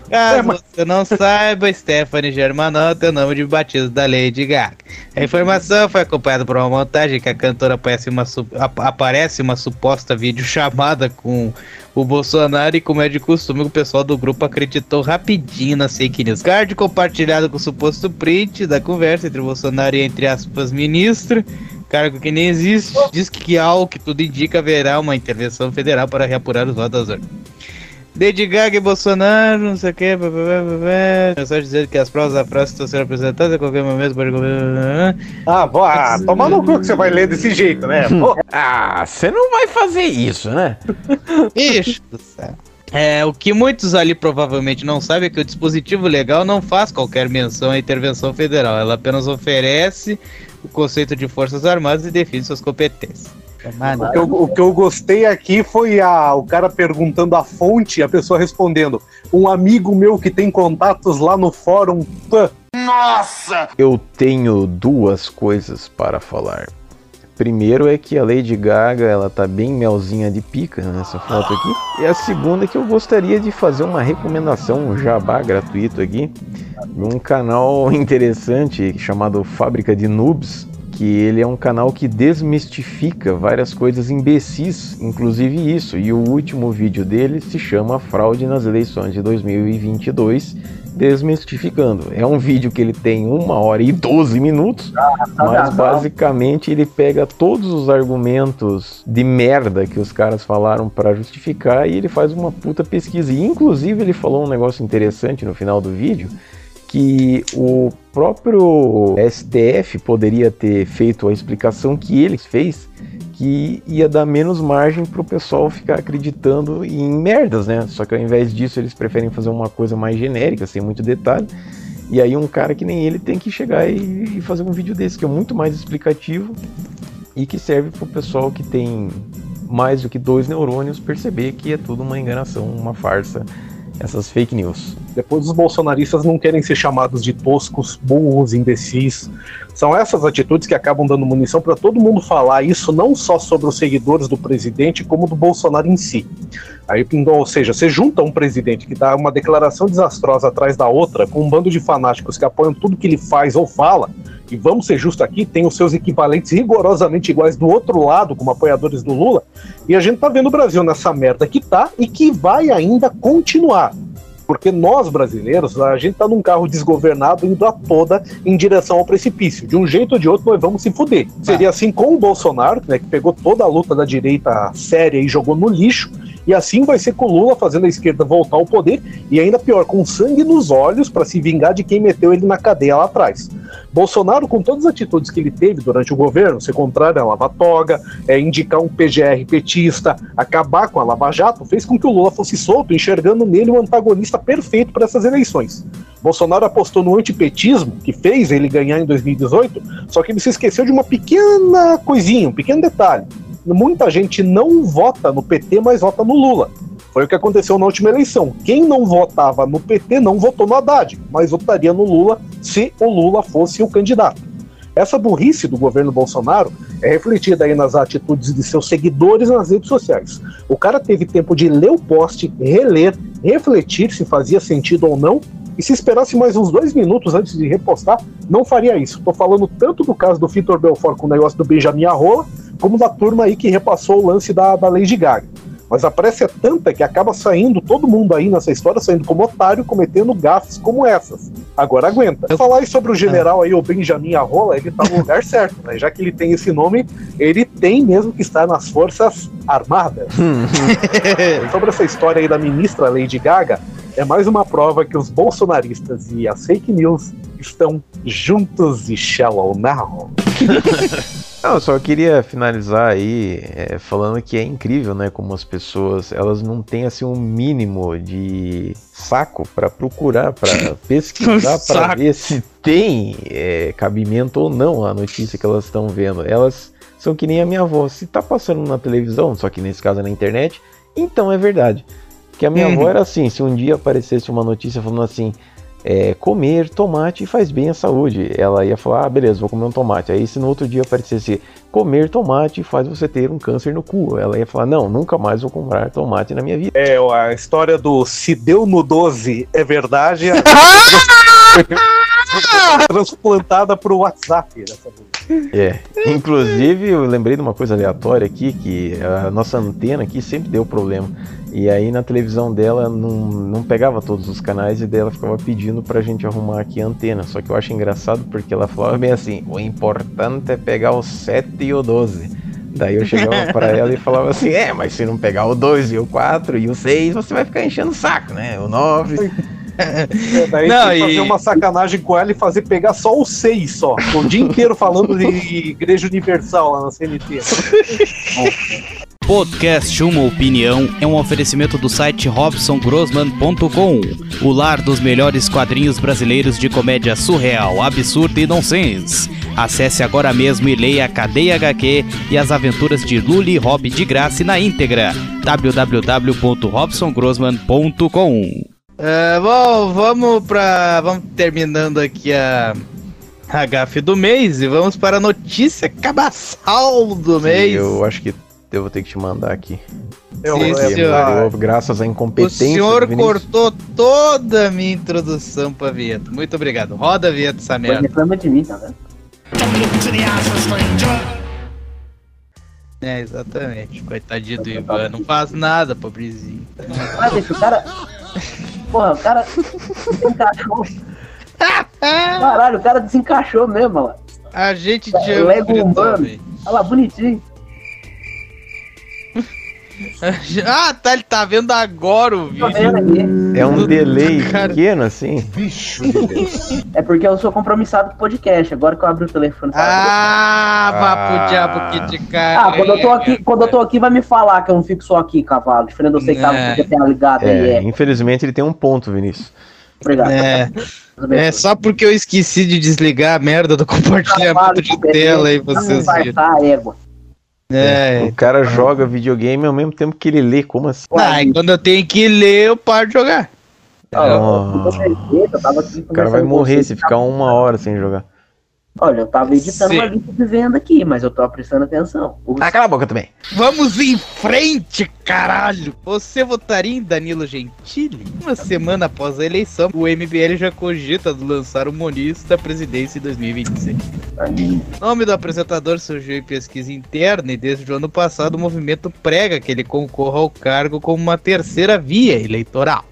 Caso você não saiba, Stephanie Germanotta é o nome de batismo da Lady Gaga. A informação foi acompanhada por uma montagem que a cantora aparece uma, aparece uma suposta videochamada com o Bolsonaro e como é de costume, o pessoal do grupo acreditou rapidinho na fake news. Card compartilhado com o suposto print da conversa entre o Bolsonaro e entre aspas ministro, cargo que nem existe, diz que ao que tudo indica haverá uma intervenção federal para reapurar os votos das urnas. Lady Gaga e Bolsonaro, não sei o que, é só dizer que as provas da frase estão sendo apresentadas a qualquer momento pode Ah, vó, ah, toma no cu que você vai ler desse jeito, né? Ah, você não vai fazer isso, né? Ixi do céu. É, o que muitos ali provavelmente não sabem é que o dispositivo legal não faz qualquer menção à intervenção federal. Ela apenas oferece o conceito de Forças Armadas e define suas competências. o, que eu, o que eu gostei aqui foi a, o cara perguntando a fonte e a pessoa respondendo. Um amigo meu que tem contatos lá no fórum. Pã. Nossa! Eu tenho duas coisas para falar. Primeiro é que a Lady Gaga, ela tá bem melzinha de pica nessa foto aqui. E a segunda é que eu gostaria de fazer uma recomendação, um jabá gratuito aqui, de um canal interessante chamado Fábrica de Noobs, que ele é um canal que desmistifica várias coisas imbecis, inclusive isso. E o último vídeo dele se chama Fraude nas eleições de 2022, desmistificando. É um vídeo que ele tem uma hora e 12 minutos, mas basicamente ele pega todos os argumentos de merda que os caras falaram para justificar e ele faz uma puta pesquisa. E inclusive ele falou um negócio interessante no final do vídeo que o próprio STF poderia ter feito a explicação que ele fez, que ia dar menos margem para o pessoal ficar acreditando em merdas, né? Só que ao invés disso eles preferem fazer uma coisa mais genérica, sem muito detalhe. E aí um cara que nem ele tem que chegar e fazer um vídeo desse que é muito mais explicativo e que serve para o pessoal que tem mais do que dois neurônios perceber que é tudo uma enganação, uma farsa, essas fake news. Depois os bolsonaristas não querem ser chamados de toscos, burros, imbecis. São essas atitudes que acabam dando munição para todo mundo falar isso, não só sobre os seguidores do presidente, como do Bolsonaro em si. Aí, então, ou seja, você junta um presidente que dá uma declaração desastrosa atrás da outra, com um bando de fanáticos que apoiam tudo que ele faz ou fala, e vamos ser justos aqui, tem os seus equivalentes rigorosamente iguais do outro lado, como apoiadores do Lula, e a gente tá vendo o Brasil nessa merda que tá e que vai ainda continuar. Porque nós, brasileiros, a gente tá num carro desgovernado indo a toda em direção ao precipício. De um jeito ou de outro, nós vamos se fuder. Seria assim com o Bolsonaro, né, que pegou toda a luta da direita séria e jogou no lixo. E assim vai ser com o Lula fazendo a esquerda voltar ao poder e ainda pior, com sangue nos olhos para se vingar de quem meteu ele na cadeia lá atrás. Bolsonaro, com todas as atitudes que ele teve durante o governo, ser contrário à Lava Toga, é, indicar um PGR petista, acabar com a Lava Jato, fez com que o Lula fosse solto, enxergando nele um antagonista perfeito para essas eleições. Bolsonaro apostou no antipetismo, que fez ele ganhar em 2018, só que ele se esqueceu de uma pequena coisinha, um pequeno detalhe muita gente não vota no PT, mas vota no Lula. Foi o que aconteceu na última eleição. Quem não votava no PT não votou no Haddad, mas votaria no Lula se o Lula fosse o candidato. Essa burrice do governo Bolsonaro é refletida aí nas atitudes de seus seguidores nas redes sociais. O cara teve tempo de ler o post, reler, refletir se fazia sentido ou não, e se esperasse mais uns dois minutos antes de repostar, não faria isso. Estou falando tanto do caso do Vitor Belfort com o negócio do Benjamin Arrola, como da turma aí que repassou o lance da, da Lady Gaga. Mas a pressa é tanta que acaba saindo todo mundo aí nessa história, saindo como otário, cometendo gafes como essas. Agora aguenta. Eu... Falar aí sobre o general aí, o Benjamin Arrola, ele tá no lugar certo, né? Já que ele tem esse nome, ele tem mesmo que estar nas Forças Armadas. sobre essa história aí da ministra Lady Gaga, é mais uma prova que os bolsonaristas e as fake news estão juntos e shallow now. Não, eu só queria finalizar aí é, falando que é incrível, né, como as pessoas elas não têm assim um mínimo de saco para procurar, para pesquisar, para ver se tem é, cabimento ou não a notícia que elas estão vendo. Elas são que nem a minha avó, se tá passando na televisão, só que nesse caso é na internet, então é verdade. Que a minha Uhum. avó era assim, se um dia aparecesse uma notícia falando assim, é, comer tomate faz bem à saúde. Ela ia falar, ah, beleza, vou comer um tomate. Aí se no outro dia aparecesse comer tomate faz você ter um câncer no cu. Ela ia falar, não, nunca mais vou comprar tomate na minha vida. É, a história do se deu no 12 é verdade. a- transplantada pro WhatsApp dessa vez. É, inclusive eu lembrei de uma coisa aleatória aqui, que a nossa antena aqui sempre deu problema. E aí na televisão dela não, não pegava todos os canais e daí ela ficava pedindo pra gente arrumar aqui a antena. Só que eu acho engraçado porque ela falava bem assim, o importante é pegar o 7 e o 12. Daí eu chegava pra ela e falava assim, é, mas se não pegar o 2 e o 4 e o 6, você vai ficar enchendo o saco, né? O 9. É, daí Não, tem que fazer e- uma sacanagem com ela e fazer pegar só o 6 só. O dia inteiro falando de Igreja Universal lá na CNT. Podcast Uma Opinião é um oferecimento do site robsongrossman.com, o lar dos melhores quadrinhos brasileiros de comédia surreal, absurda e nonsense. Acesse agora mesmo e leia a Cadeia HQ e as aventuras de Luli e Rob de graça e na íntegra. www.robsongrossman.com É, bom, vamos para vamos terminando aqui a a gafe do mês e vamos para a notícia cabaçal do mês. Eu acho que eu vou ter que te mandar aqui. Eu, Sim, senhor. Eu, graças à O incompetência. senhor do Vinícius. cortou toda a minha introdução pra vinheta. Muito obrigado. Roda a vinheta essa merda. reclama de mim, tá vendo? É, exatamente. Coitadinho do Ivan. Não faz nada, pobrezinho. Ah, deixa o cara. Porra, o cara desencaixou. Caralho, o cara desencaixou mesmo, lá. A gente te Lego humano. Olha lá, bonitinho. Ah, tá, ele tá vendo agora o vídeo. aqui. É um delay Cara. pequeno assim. bicho de Deus. É porque eu sou compromissado com o podcast. Agora que eu abri o telefone. Ah, vá pro Ah. diabo que de cara. Ah, quando eu tô aqui, quando eu tô aqui, vai me falar que eu não fico só aqui, cavalo. Diferente de você que tava É. ligado aí. É, É. infelizmente ele tem um ponto, Vinícius. Obrigado. É, é só porque eu esqueci de desligar a merda do compartilhamento de tela aí, vocês vai viram. tá, égua. É. O cara joga videogame ao mesmo tempo que ele lê, como assim? Ah, e quando eu tenho que ler, eu paro de jogar. Tava aqui O cara vai morrer se ficar uma hora sem jogar. Olha, eu tava editando Sim. uma lista de venda aqui, mas eu tô prestando atenção. O- Ah, cala a boca também. Vamos em frente, caralho! Você votaria em Danilo Gentili? Uma semana após a eleição, o MBL já cogita lançar o Muniz da presidência em 2026. O nome do apresentador surgiu em pesquisa interna e desde o ano passado o movimento prega que ele concorra ao cargo como uma terceira via eleitoral.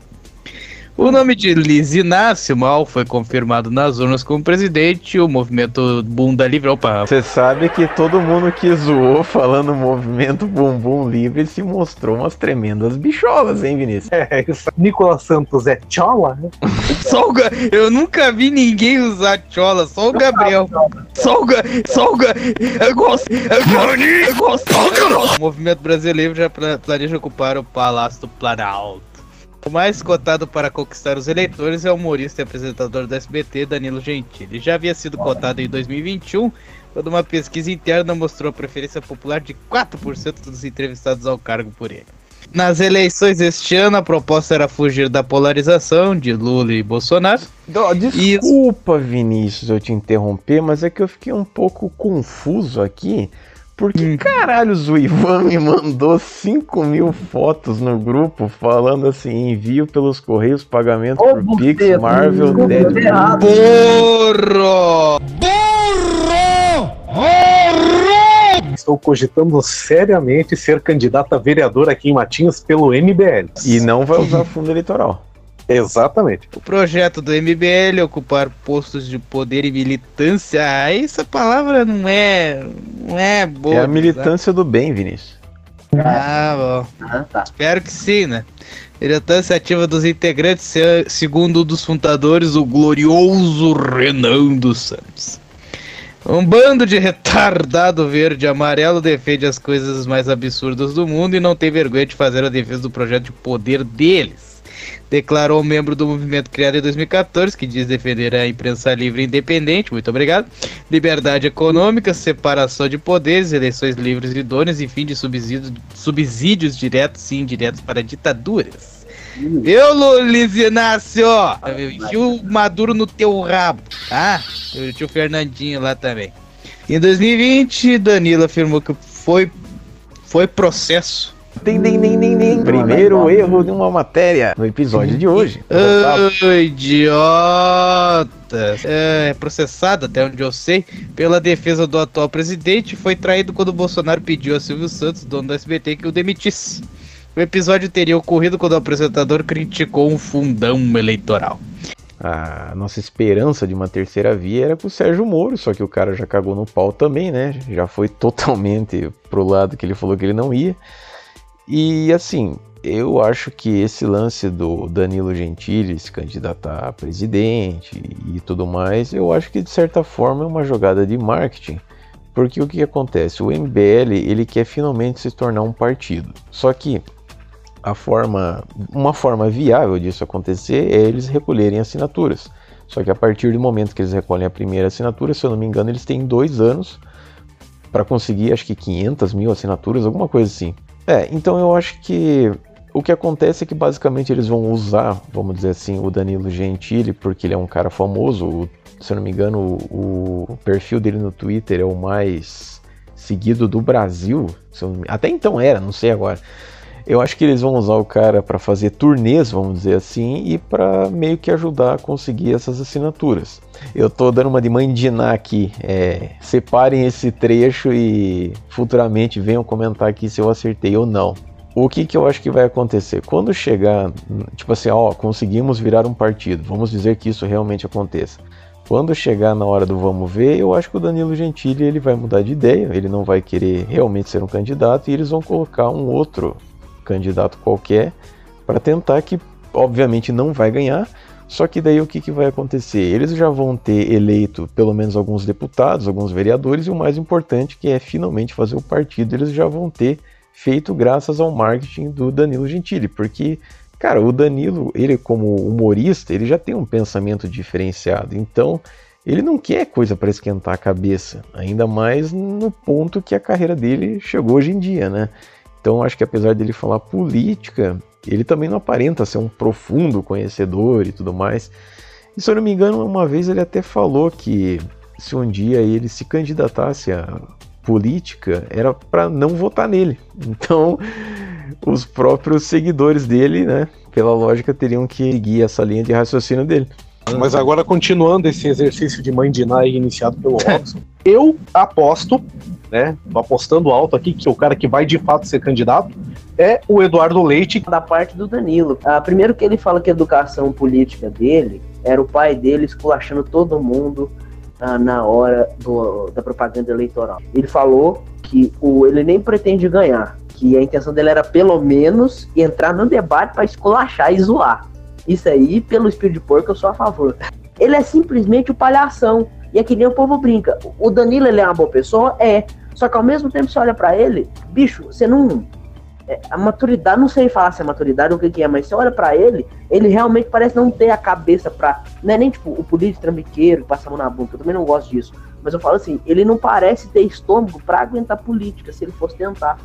O nome de Liz Inácio Mal foi confirmado nas urnas como presidente e o movimento Bunda Livre. Opa, Você sabe que todo mundo que zoou falando movimento bumbum livre se mostrou umas tremendas bicholas, hein, Vinícius? É, isso. Nicolas Santos é chola, né? Só o Eu nunca vi ninguém usar chola, só o Gabriel. Só o, só o. Eu gosto. Eu gosto. Eu gosto. O movimento brasileiro já pla- planeja ocupar o Palácio do Planalto. O mais cotado para conquistar os eleitores é o humorista e apresentador do SBT, Danilo Gentili. Já havia sido cotado em 2021, quando uma pesquisa interna mostrou a preferência popular de 4% dos entrevistados ao cargo por ele. Nas eleições este ano, a proposta era fugir da polarização de Lula e Bolsonaro. Desculpa, Vinícius, eu te interromper, mas é que eu fiquei um pouco confuso aqui. Porque caralhos o Ivan me mandou 5 mil fotos no grupo falando assim: envio pelos correios, pagamento Ô, por Pix, buceta, Marvel, desculpa, Deadpool. eu errado. Porro! Estou cogitando seriamente ser candidato a vereador aqui em Matinhos pelo MBL. E não vai usar fundo eleitoral. Exatamente. O projeto do MBL é ocupar postos de poder e militância. Ah, essa palavra não é. não é boa. é a militância do bem, Vinícius. Ah, bom. Ah, tá. Espero que sim, né? Militância ativa dos integrantes, se- segundo um dos fundadores, o glorioso Renan dos Santos. Um bando de retardado verde e amarelo defende as coisas mais absurdas do mundo e não tem vergonha de fazer a defesa do projeto de poder deles. Declarou membro do movimento criado em 2014, que diz defender a imprensa livre e independente, muito obrigado, liberdade econômica, separação de poderes, eleições livres e idôneas e fim de subsídios, subsídios diretos e indiretos para ditaduras. Eu, Luiz Inácio, enfio o Maduro no teu rabo, tá? Eu tinha o Fernandinho lá também. Em 2020, Danilo afirmou que foi, foi processo. Tem, tem, tem, tem, tem. Primeiro erro de uma matéria no episódio de hoje. Ah, idiota! É processado, até onde eu sei, pela defesa do atual presidente. Foi traído quando o Bolsonaro pediu a Silvio Santos, dono do SBT, que o demitisse. O episódio teria ocorrido quando o apresentador criticou um fundão eleitoral. A nossa esperança de uma terceira via era com o Sérgio Moro, só que o cara já cagou no pau também, né? Já foi totalmente pro lado que ele falou que ele não ia. E assim, eu acho que esse lance do Danilo Gentili se candidatar a presidente e tudo mais, eu acho que de certa forma é uma jogada de marketing. Porque o que acontece? O MBL ele quer finalmente se tornar um partido. Só que a forma, uma forma viável disso acontecer é eles recolherem assinaturas. Só que a partir do momento que eles recolhem a primeira assinatura, se eu não me engano, eles têm dois anos para conseguir, acho que 500 mil assinaturas, alguma coisa assim. É, então eu acho que o que acontece é que basicamente eles vão usar, vamos dizer assim, o Danilo Gentili, porque ele é um cara famoso. Se eu não me engano, o, o perfil dele no Twitter é o mais seguido do Brasil. Até então era, não sei agora. Eu acho que eles vão usar o cara para fazer turnês, vamos dizer assim, e para meio que ajudar a conseguir essas assinaturas. Eu tô dando uma de mãe de Ná aqui. É, separem esse trecho e futuramente venham comentar aqui se eu acertei ou não. O que, que eu acho que vai acontecer? Quando chegar, tipo assim, ó, conseguimos virar um partido, vamos dizer que isso realmente aconteça. Quando chegar na hora do vamos ver, eu acho que o Danilo Gentili ele vai mudar de ideia, ele não vai querer realmente ser um candidato e eles vão colocar um outro candidato qualquer para tentar que, obviamente, não vai ganhar. Só que daí o que, que vai acontecer? Eles já vão ter eleito pelo menos alguns deputados, alguns vereadores, e o mais importante, que é finalmente fazer o partido, eles já vão ter feito graças ao marketing do Danilo Gentili, porque, cara, o Danilo, ele como humorista, ele já tem um pensamento diferenciado, então ele não quer coisa para esquentar a cabeça, ainda mais no ponto que a carreira dele chegou hoje em dia, né? Então acho que apesar dele falar política, ele também não aparenta ser um profundo conhecedor e tudo mais. E se eu não me engano, uma vez ele até falou que se um dia ele se candidatasse a política, era para não votar nele. Então, os próprios seguidores dele, né, pela lógica, teriam que seguir essa linha de raciocínio dele. Mas agora, continuando esse exercício de mãe de Nai iniciado pelo Robson, eu aposto, né? Tô apostando alto aqui, que o cara que vai de fato ser candidato é o Eduardo Leite. Da parte do Danilo. Ah, primeiro que ele fala que a educação política dele era o pai dele esculachando todo mundo ah, na hora do, da propaganda eleitoral. Ele falou que o, ele nem pretende ganhar, que a intenção dele era pelo menos entrar no debate para esculachar e zoar. Isso aí, pelo espírito de porco, eu sou a favor. Ele é simplesmente o palhação. E é que nem o povo brinca. O Danilo, ele é uma boa pessoa? É. Só que ao mesmo tempo você olha para ele, bicho, você não. É, a maturidade, não sei falar se é maturidade ou o que, que é, mas você olha para ele, ele realmente parece não ter a cabeça pra. Não é nem tipo o político trambiqueiro que passa a mão na bunda, eu também não gosto disso. Mas eu falo assim, ele não parece ter estômago para aguentar política se ele fosse tentar.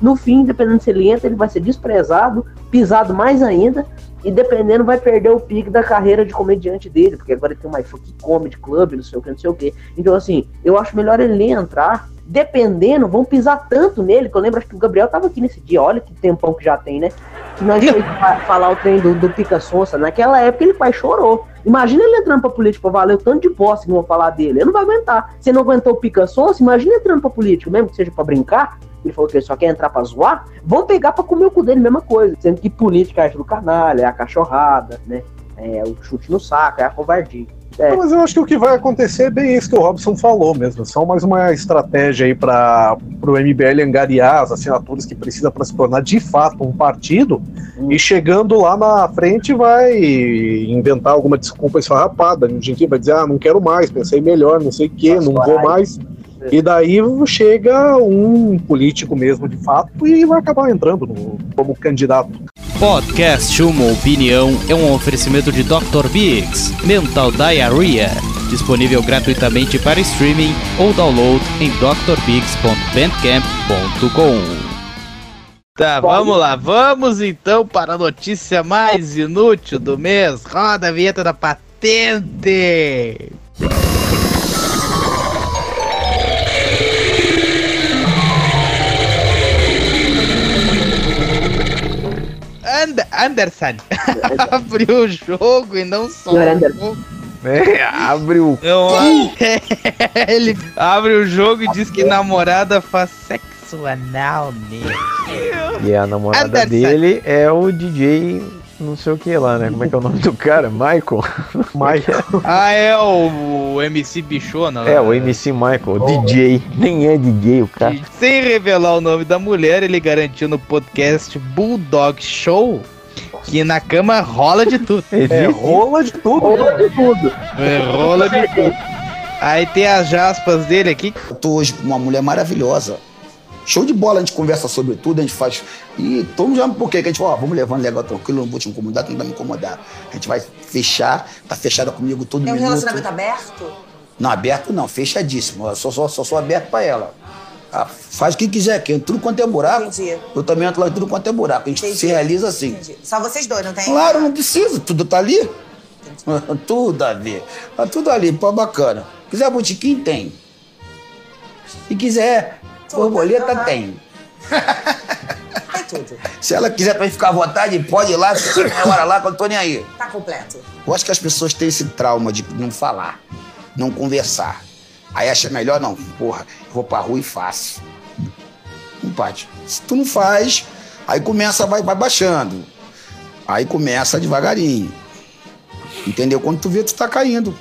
No fim, dependendo se ele entra, ele vai ser desprezado, pisado mais ainda, e dependendo, vai perder o pique da carreira de comediante dele, porque agora ele tem uma iFuck Comedy Club, não sei o que, não sei o que. Então, assim, eu acho melhor ele entrar, dependendo, vão pisar tanto nele, que eu lembro, acho que o Gabriel tava aqui nesse dia, olha que tempão que já tem, né? Que nós foi falar o trem do, do Pica Sonsa, naquela época ele quase chorou. Imagina ele entrando pra política pra valer o tanto de bosta que vão falar dele. Ele não vai aguentar. Se não aguentou o Pica Sonsa, imagina entrando pra política, mesmo que seja pra brincar, ele falou que ele só quer entrar pra zoar, vão pegar pra comer o cu dele, mesma coisa. Sendo que política é do canalha, é a cachorrada, né? É o chute no saco, é a covardia. É. Mas eu acho que o que vai acontecer é bem isso que o Robson falou mesmo. Só mais uma estratégia aí para o MBL angariar as assinaturas que precisa para se tornar de fato um partido. E chegando lá na frente vai inventar alguma desculpa esfarrapada. A gente vai dizer, ah, não quero mais, pensei melhor, não sei o quê, não vou mais. E daí chega um político mesmo de fato e vai acabar entrando no- como candidato. Podcast Uma Opinião é um oferecimento de Dr. Biggs, Mental Diarrhea, disponível gratuitamente para streaming ou download em drbiggs.bandcamp.com. Tá, vamos lá, vamos então para a notícia mais inútil do mês. Roda a vinheta da patente. Anderson abriu o jogo e não só. É, abre o. Não, ele abre o jogo e diz que namorada faz sexo anal nele. E a namorada Anderson. dele é o DJ não sei o que lá, né? Como é que é o nome do cara? Michael? Michael. Ah, é o, o MC Bichona. lá. É, o MC Michael, DJ. Nem é DJ o cara. Sem revelar o nome da mulher, ele garantiu no podcast Bulldog Show que na cama rola de tudo. É, rola de tudo. Rola de tudo. É, rola de tudo. Aí tem as aspas dele aqui. Eu tô hoje com uma mulher maravilhosa. Show de bola, a gente conversa sobre tudo, a gente faz. E todo já por quê? Que a gente fala, ó, vamos levando legal, tranquilo, não vou te incomodar, tu não vai me incomodar. A gente vai fechar, tá fechada comigo todo É um minuto. relacionamento aberto? Não, aberto não, fechadíssimo. Eu só, só, só sou aberto pra ela. Ah, faz o que quiser, que tudo quanto é buraco. Entendi. Eu também entro lá em tudo quanto é buraco. A gente Entendi. se realiza assim. Entendi. Só vocês dois, não tem? Claro, não precisa, tudo tá ali. tudo a ver. Tá tudo ali, pô, bacana. Quiser botiquim, tem. Se quiser borboleta, tem. Tem tudo. Se ela quiser também ficar à vontade, pode ir lá, hora lá que eu tô nem aí. Tá completo. Eu acho que as pessoas têm esse trauma de não falar, não conversar. Aí acha melhor, não, porra, vou pra rua e faço. Pode. Se tu não faz, aí começa, vai, vai baixando. Aí começa devagarinho. Entendeu? Quando tu vê, tu tá caindo.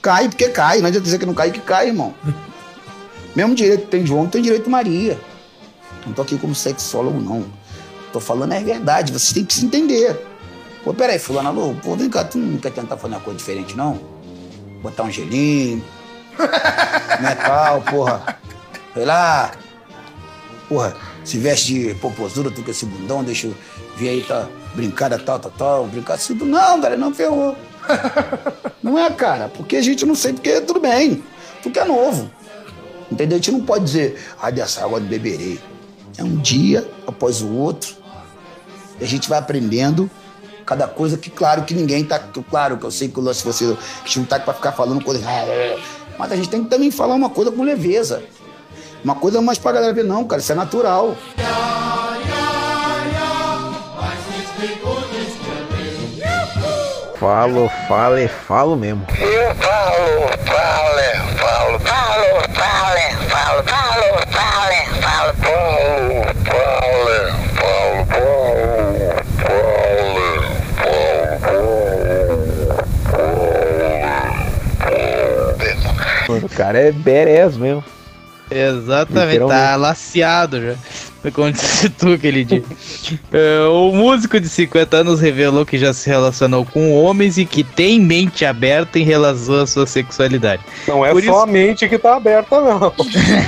Cai porque cai, não adianta dizer que não cai, que cai, irmão. Mesmo direito que tem João, tem direito Maria. Não tô aqui como sexólogo, não. Tô falando é verdade, vocês têm que se entender. Pô, peraí, fulano, alô, pô, vem cá, tu não quer tentar fazer uma coisa diferente, não? Botar um gelinho, metal, porra. Sei lá. Porra, se veste de poposura, tu com esse bundão, deixa eu ver aí, tá, brincada, tal, tal, tal, brincar assim. Não, velho, não ferrou. Não é, cara, porque a gente não sei porque tudo bem, porque é novo. Entendeu? A gente não pode dizer, ah, dessa água eu beberei. É um dia após o outro. E a gente vai aprendendo cada coisa que, claro, que ninguém tá. que, Claro, que eu sei que o lance você. Gente não tá pra ficar falando coisa. Mas a gente tem que também falar uma coisa com leveza. Uma coisa mais pra galera ver, não, cara, isso é natural. Falo, fale, falo mesmo. Eu falo, fale, falo, falo, fale, falo, falo, fale, falo, falo, fale. Cara é badass mesmo. Exatamente, tá laceado já. Como disse tu aquele dia. É, o músico de 50 anos revelou que já se relacionou com homens e que tem mente aberta em relação à sua sexualidade. Não é Por só a mente que tá aberta, não.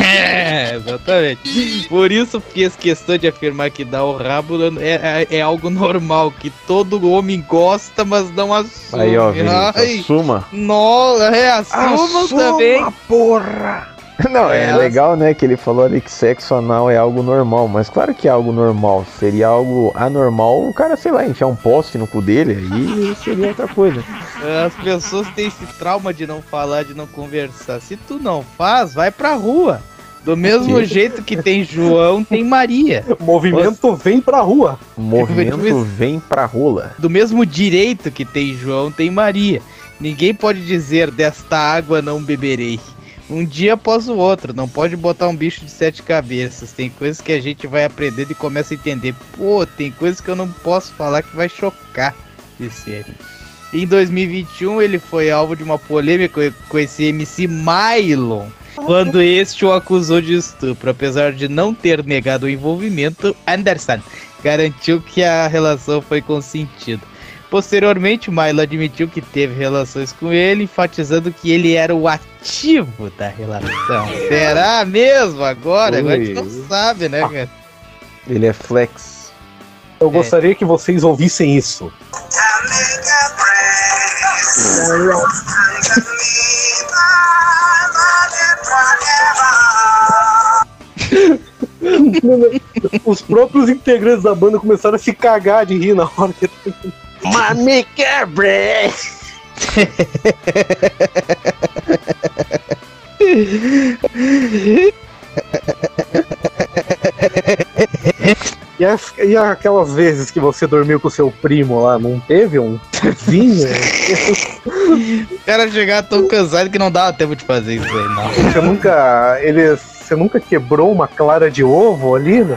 É, exatamente. Por isso fez questão de afirmar que dar o rabo é, é, é algo normal, que todo homem gosta, mas não assume. Aí, ó, Vinícius, Ai, assuma. Nossa, é, assumam Assuma, também. porra! Não, é, É. legal, né, que ele falou ali que sexo anal é algo normal, mas claro que é algo normal. Seria algo anormal o cara, sei lá, enfiar um poste no cu dele, aí seria outra coisa. As pessoas têm esse trauma de não falar, de não conversar. Se tu não faz, vai pra rua. Do mesmo jeito que tem João, tem Maria. O movimento vem pra rua. O movimento vem pra rola. Do mesmo direito que tem João, tem Maria. Ninguém pode dizer desta água não beberei. Um dia após o outro, não pode botar um bicho de sete cabeças. Tem coisas que a gente vai aprendendo e começa a entender. Pô, tem coisas que eu não posso falar que vai chocar, disse ele. Em 2021, ele foi alvo de uma polêmica com esse MC Mylon. quando este o acusou de estupro. Apesar de não ter negado o envolvimento, Anderson garantiu que a relação foi consentida. Posteriormente, Milo admitiu que teve relações com ele, enfatizando que ele era o ativo da relação. Será mesmo agora? Agora a gente não sabe, né, cara? Ele é flex. Eu gostaria que vocês ouvissem isso. Os próprios integrantes da banda começaram a se cagar de rir na hora que. Mami quebre! E, as- e aquelas vezes que você dormiu com seu primo lá, não teve um vinho? O cara chegar tão cansado que não dava tempo de fazer isso aí, não. Você nunca. Ele, você nunca quebrou uma clara de ovo ali, né?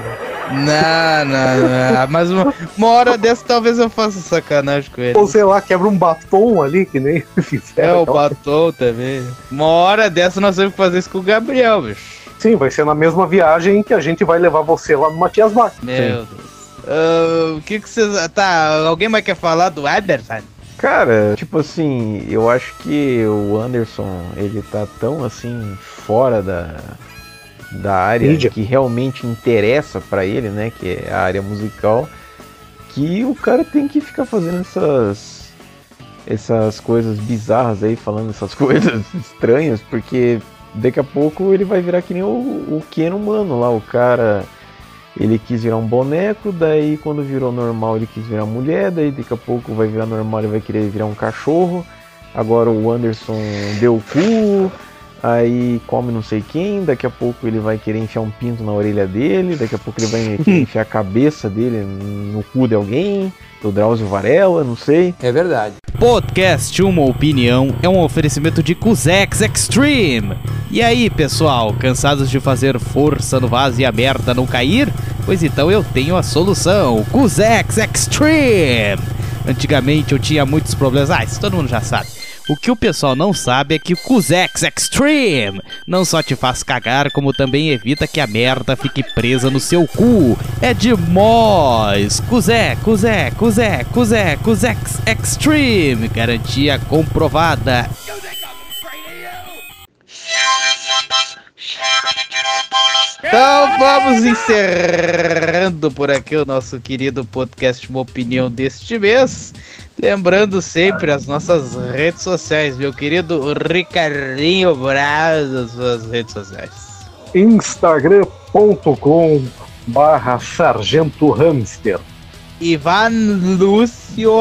Não, não, não. Mas uma, uma hora dessa talvez eu faça sacanagem com ele. Ou sei lá, quebra um batom ali, que nem É, fizeram. o batom também. Uma hora dessa nós temos que fazer isso com o Gabriel, bicho. Sim, vai ser na mesma viagem que a gente vai levar você lá no Matias Bar. Meu Deus. Ah, o que que vocês. Tá, alguém mais quer falar do Anderson? Cara, tipo assim, eu acho que o Anderson, ele tá tão assim fora da, da área que realmente interessa pra ele, né, que é a área musical, que o cara tem que ficar fazendo essas essas coisas bizarras aí, falando essas coisas estranhas, porque daqui a pouco ele vai virar que nem o, o Ken humano lá, o cara ele quis virar um boneco, daí quando virou normal ele quis virar mulher, daí daqui a pouco vai virar normal ele vai querer virar um cachorro. Agora o Anderson deu o cu, aí come não sei quem, daqui a pouco ele vai querer enfiar um pinto na orelha dele, daqui a pouco ele vai querer enfiar a cabeça dele no cu de alguém, do Drauzio Varela, não sei. É verdade. Podcast Uma Opinião é um oferecimento de Cusex Extreme. E aí, pessoal, cansados de fazer força no vaso e a merda não cair? Pois então eu tenho a solução: Cusex Extreme. Antigamente eu tinha muitos problemas, ah, isso todo mundo já sabe. O que o pessoal não sabe é que o Cusex Extreme não só te faz cagar, como também evita que a merda fique presa no seu cu. É demais! Cusé, Cusé, Cusé, Cusé, Cusex Extreme. Garantia comprovada. Então vamos encerrando por aqui o nosso querido podcast Uma Opinião deste mês. Lembrando sempre as nossas redes sociais, meu querido Ricardinho Braz, as suas redes sociais. Instagram.com barra Sargento Hamster. Ivan Lúcio.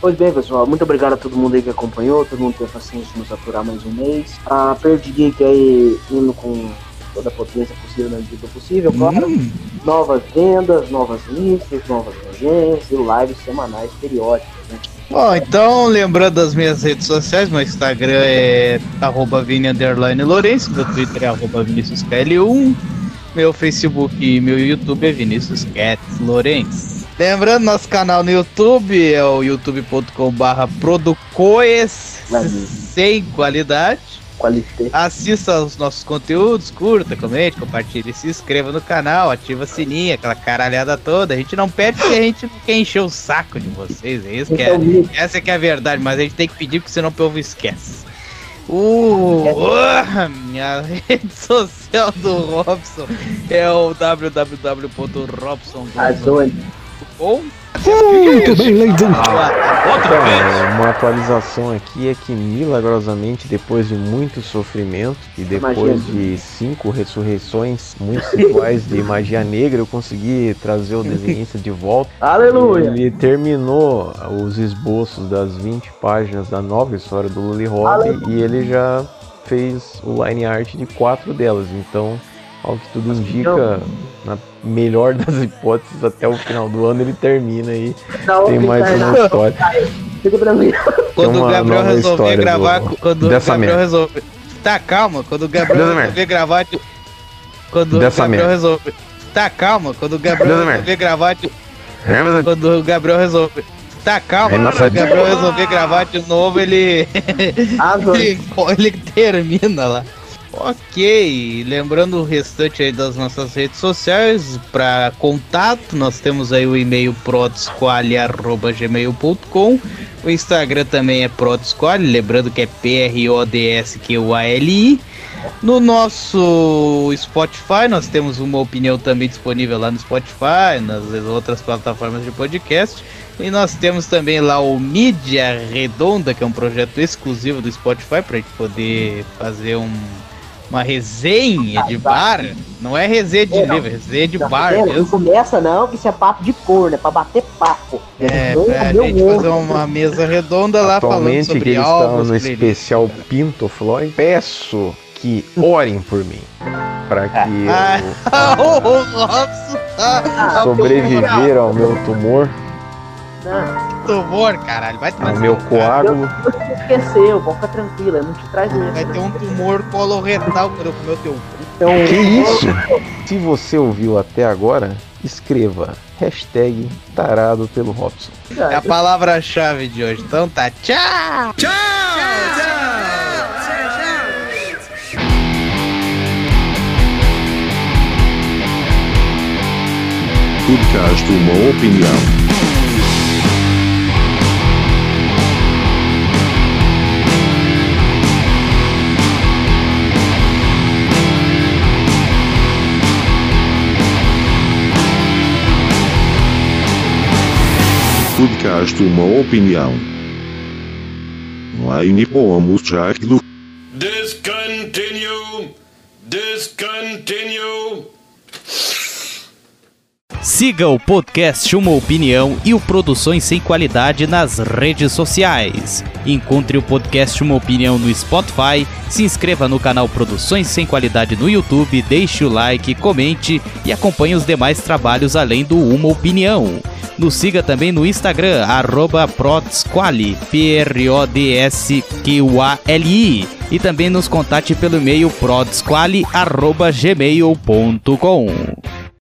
Pois bem, pessoal, muito obrigado a todo mundo aí que acompanhou, todo mundo teve paciência de nos aturar mais um mês. A Perdi Geek aí indo com toda a potência possível na medida possível, claro. Novas vendas, novas listas, novas agências e lives semanais periódicas, né? Bom, então, lembrando das minhas redes sociais, meu Instagram é arroba Vini underline Lourenço, meu Twitter é arroba Vinícius KL1, meu Facebook e meu YouTube é Vinícius Lourenço. Lembrando, nosso canal no YouTube é o youtube.com.br Producoes sem qualidade. Qualité. Assista aos nossos conteúdos, curta, comente, compartilhe, se inscreva no canal, ativa o sininho, aquela caralhada toda. A gente não pede porque a gente não quer encher o saco de vocês, é isso que é, essa que é a verdade, mas a gente tem que pedir porque senão o povo esquece. Uh, uh, minha rede social do Robson é o www.robson.com Muito bem, ladies and Então, uma atualização aqui é que milagrosamente, depois de muito sofrimento e depois de cinco ressurreições muito rituais de magia negra, eu consegui trazer o desenhista de volta. Aleluia! Ele terminou os esboços das 20 páginas da nova história do Lully Hobby Aleluia. e ele já fez o line art de quatro delas. Então, ao que tudo indica, na melhor das hipóteses, até o final do ano ele termina aí. Não, Tem mais uma história. Fica tranquilo. Quando o Gabriel resolver história gravar. do- quando o dessa Gabriel merda. resolver. Tá, calma. Quando o Gabriel Dessa resolver gravar. Quando Dessa o Gabriel merda. resolver. Tá, calma. Quando o Gabriel Dessa merda. resolver gravar. É, Quando o Gabriel resolver. Tá, calma. Quando o Gabriel resolver gravar de novo, ele. Ele, ele termina lá. Ok, lembrando o restante aí das nossas redes sociais, para contato, nós temos aí o e-mail prodsquale.gmail.com, o Instagram também é prodsquale, lembrando que é P-R-O-D-S-Q-A-L-I. No nosso Spotify, nós temos uma opinião também disponível lá no Spotify, nas outras plataformas de podcast. E nós temos também lá o Mídia Redonda, que é um projeto exclusivo do Spotify, para a gente poder fazer um, uma resenha de bar. Não é resenha de É, não. livro, é resenha de Tá bar? Não mesmo. começa não, que isso é papo de corno, é pra bater papo. É, Não, pra meu gente ovo. fazer uma mesa redonda lá falando Atualmente que sobre eles estão no especial Pinto Floyd, peço que orem por mim. Para que Ah, o Robson tá eu sobreviver ao meu tumor, tumor, caralho. Vai tomar ao meu coágulo. Você esqueceu, tranquilo, eu não te traz isso. Vai ter um tumor coloretal quando eu comer o teu cu. Então, Que isso? Se você ouviu até agora, escreva hashtag tarado pelo Robson. É a palavra-chave de hoje. Então tá, tchau! Podcast uma opinião. Podcast uma opinião. Line pomos Jacklo. Discontinue! Siga o podcast Uma Opinião e o Produções Sem Qualidade nas redes sociais. Encontre o podcast Uma Opinião no Spotify, se inscreva no canal Produções Sem Qualidade no YouTube, deixe o like, comente e acompanhe os demais trabalhos além do Uma Opinião. Nos siga também no Instagram, arroba Prodsquali, P-R-O-D-S-Q-A-L-I. E também nos contate pelo e-mail prodsquali.gmail.com.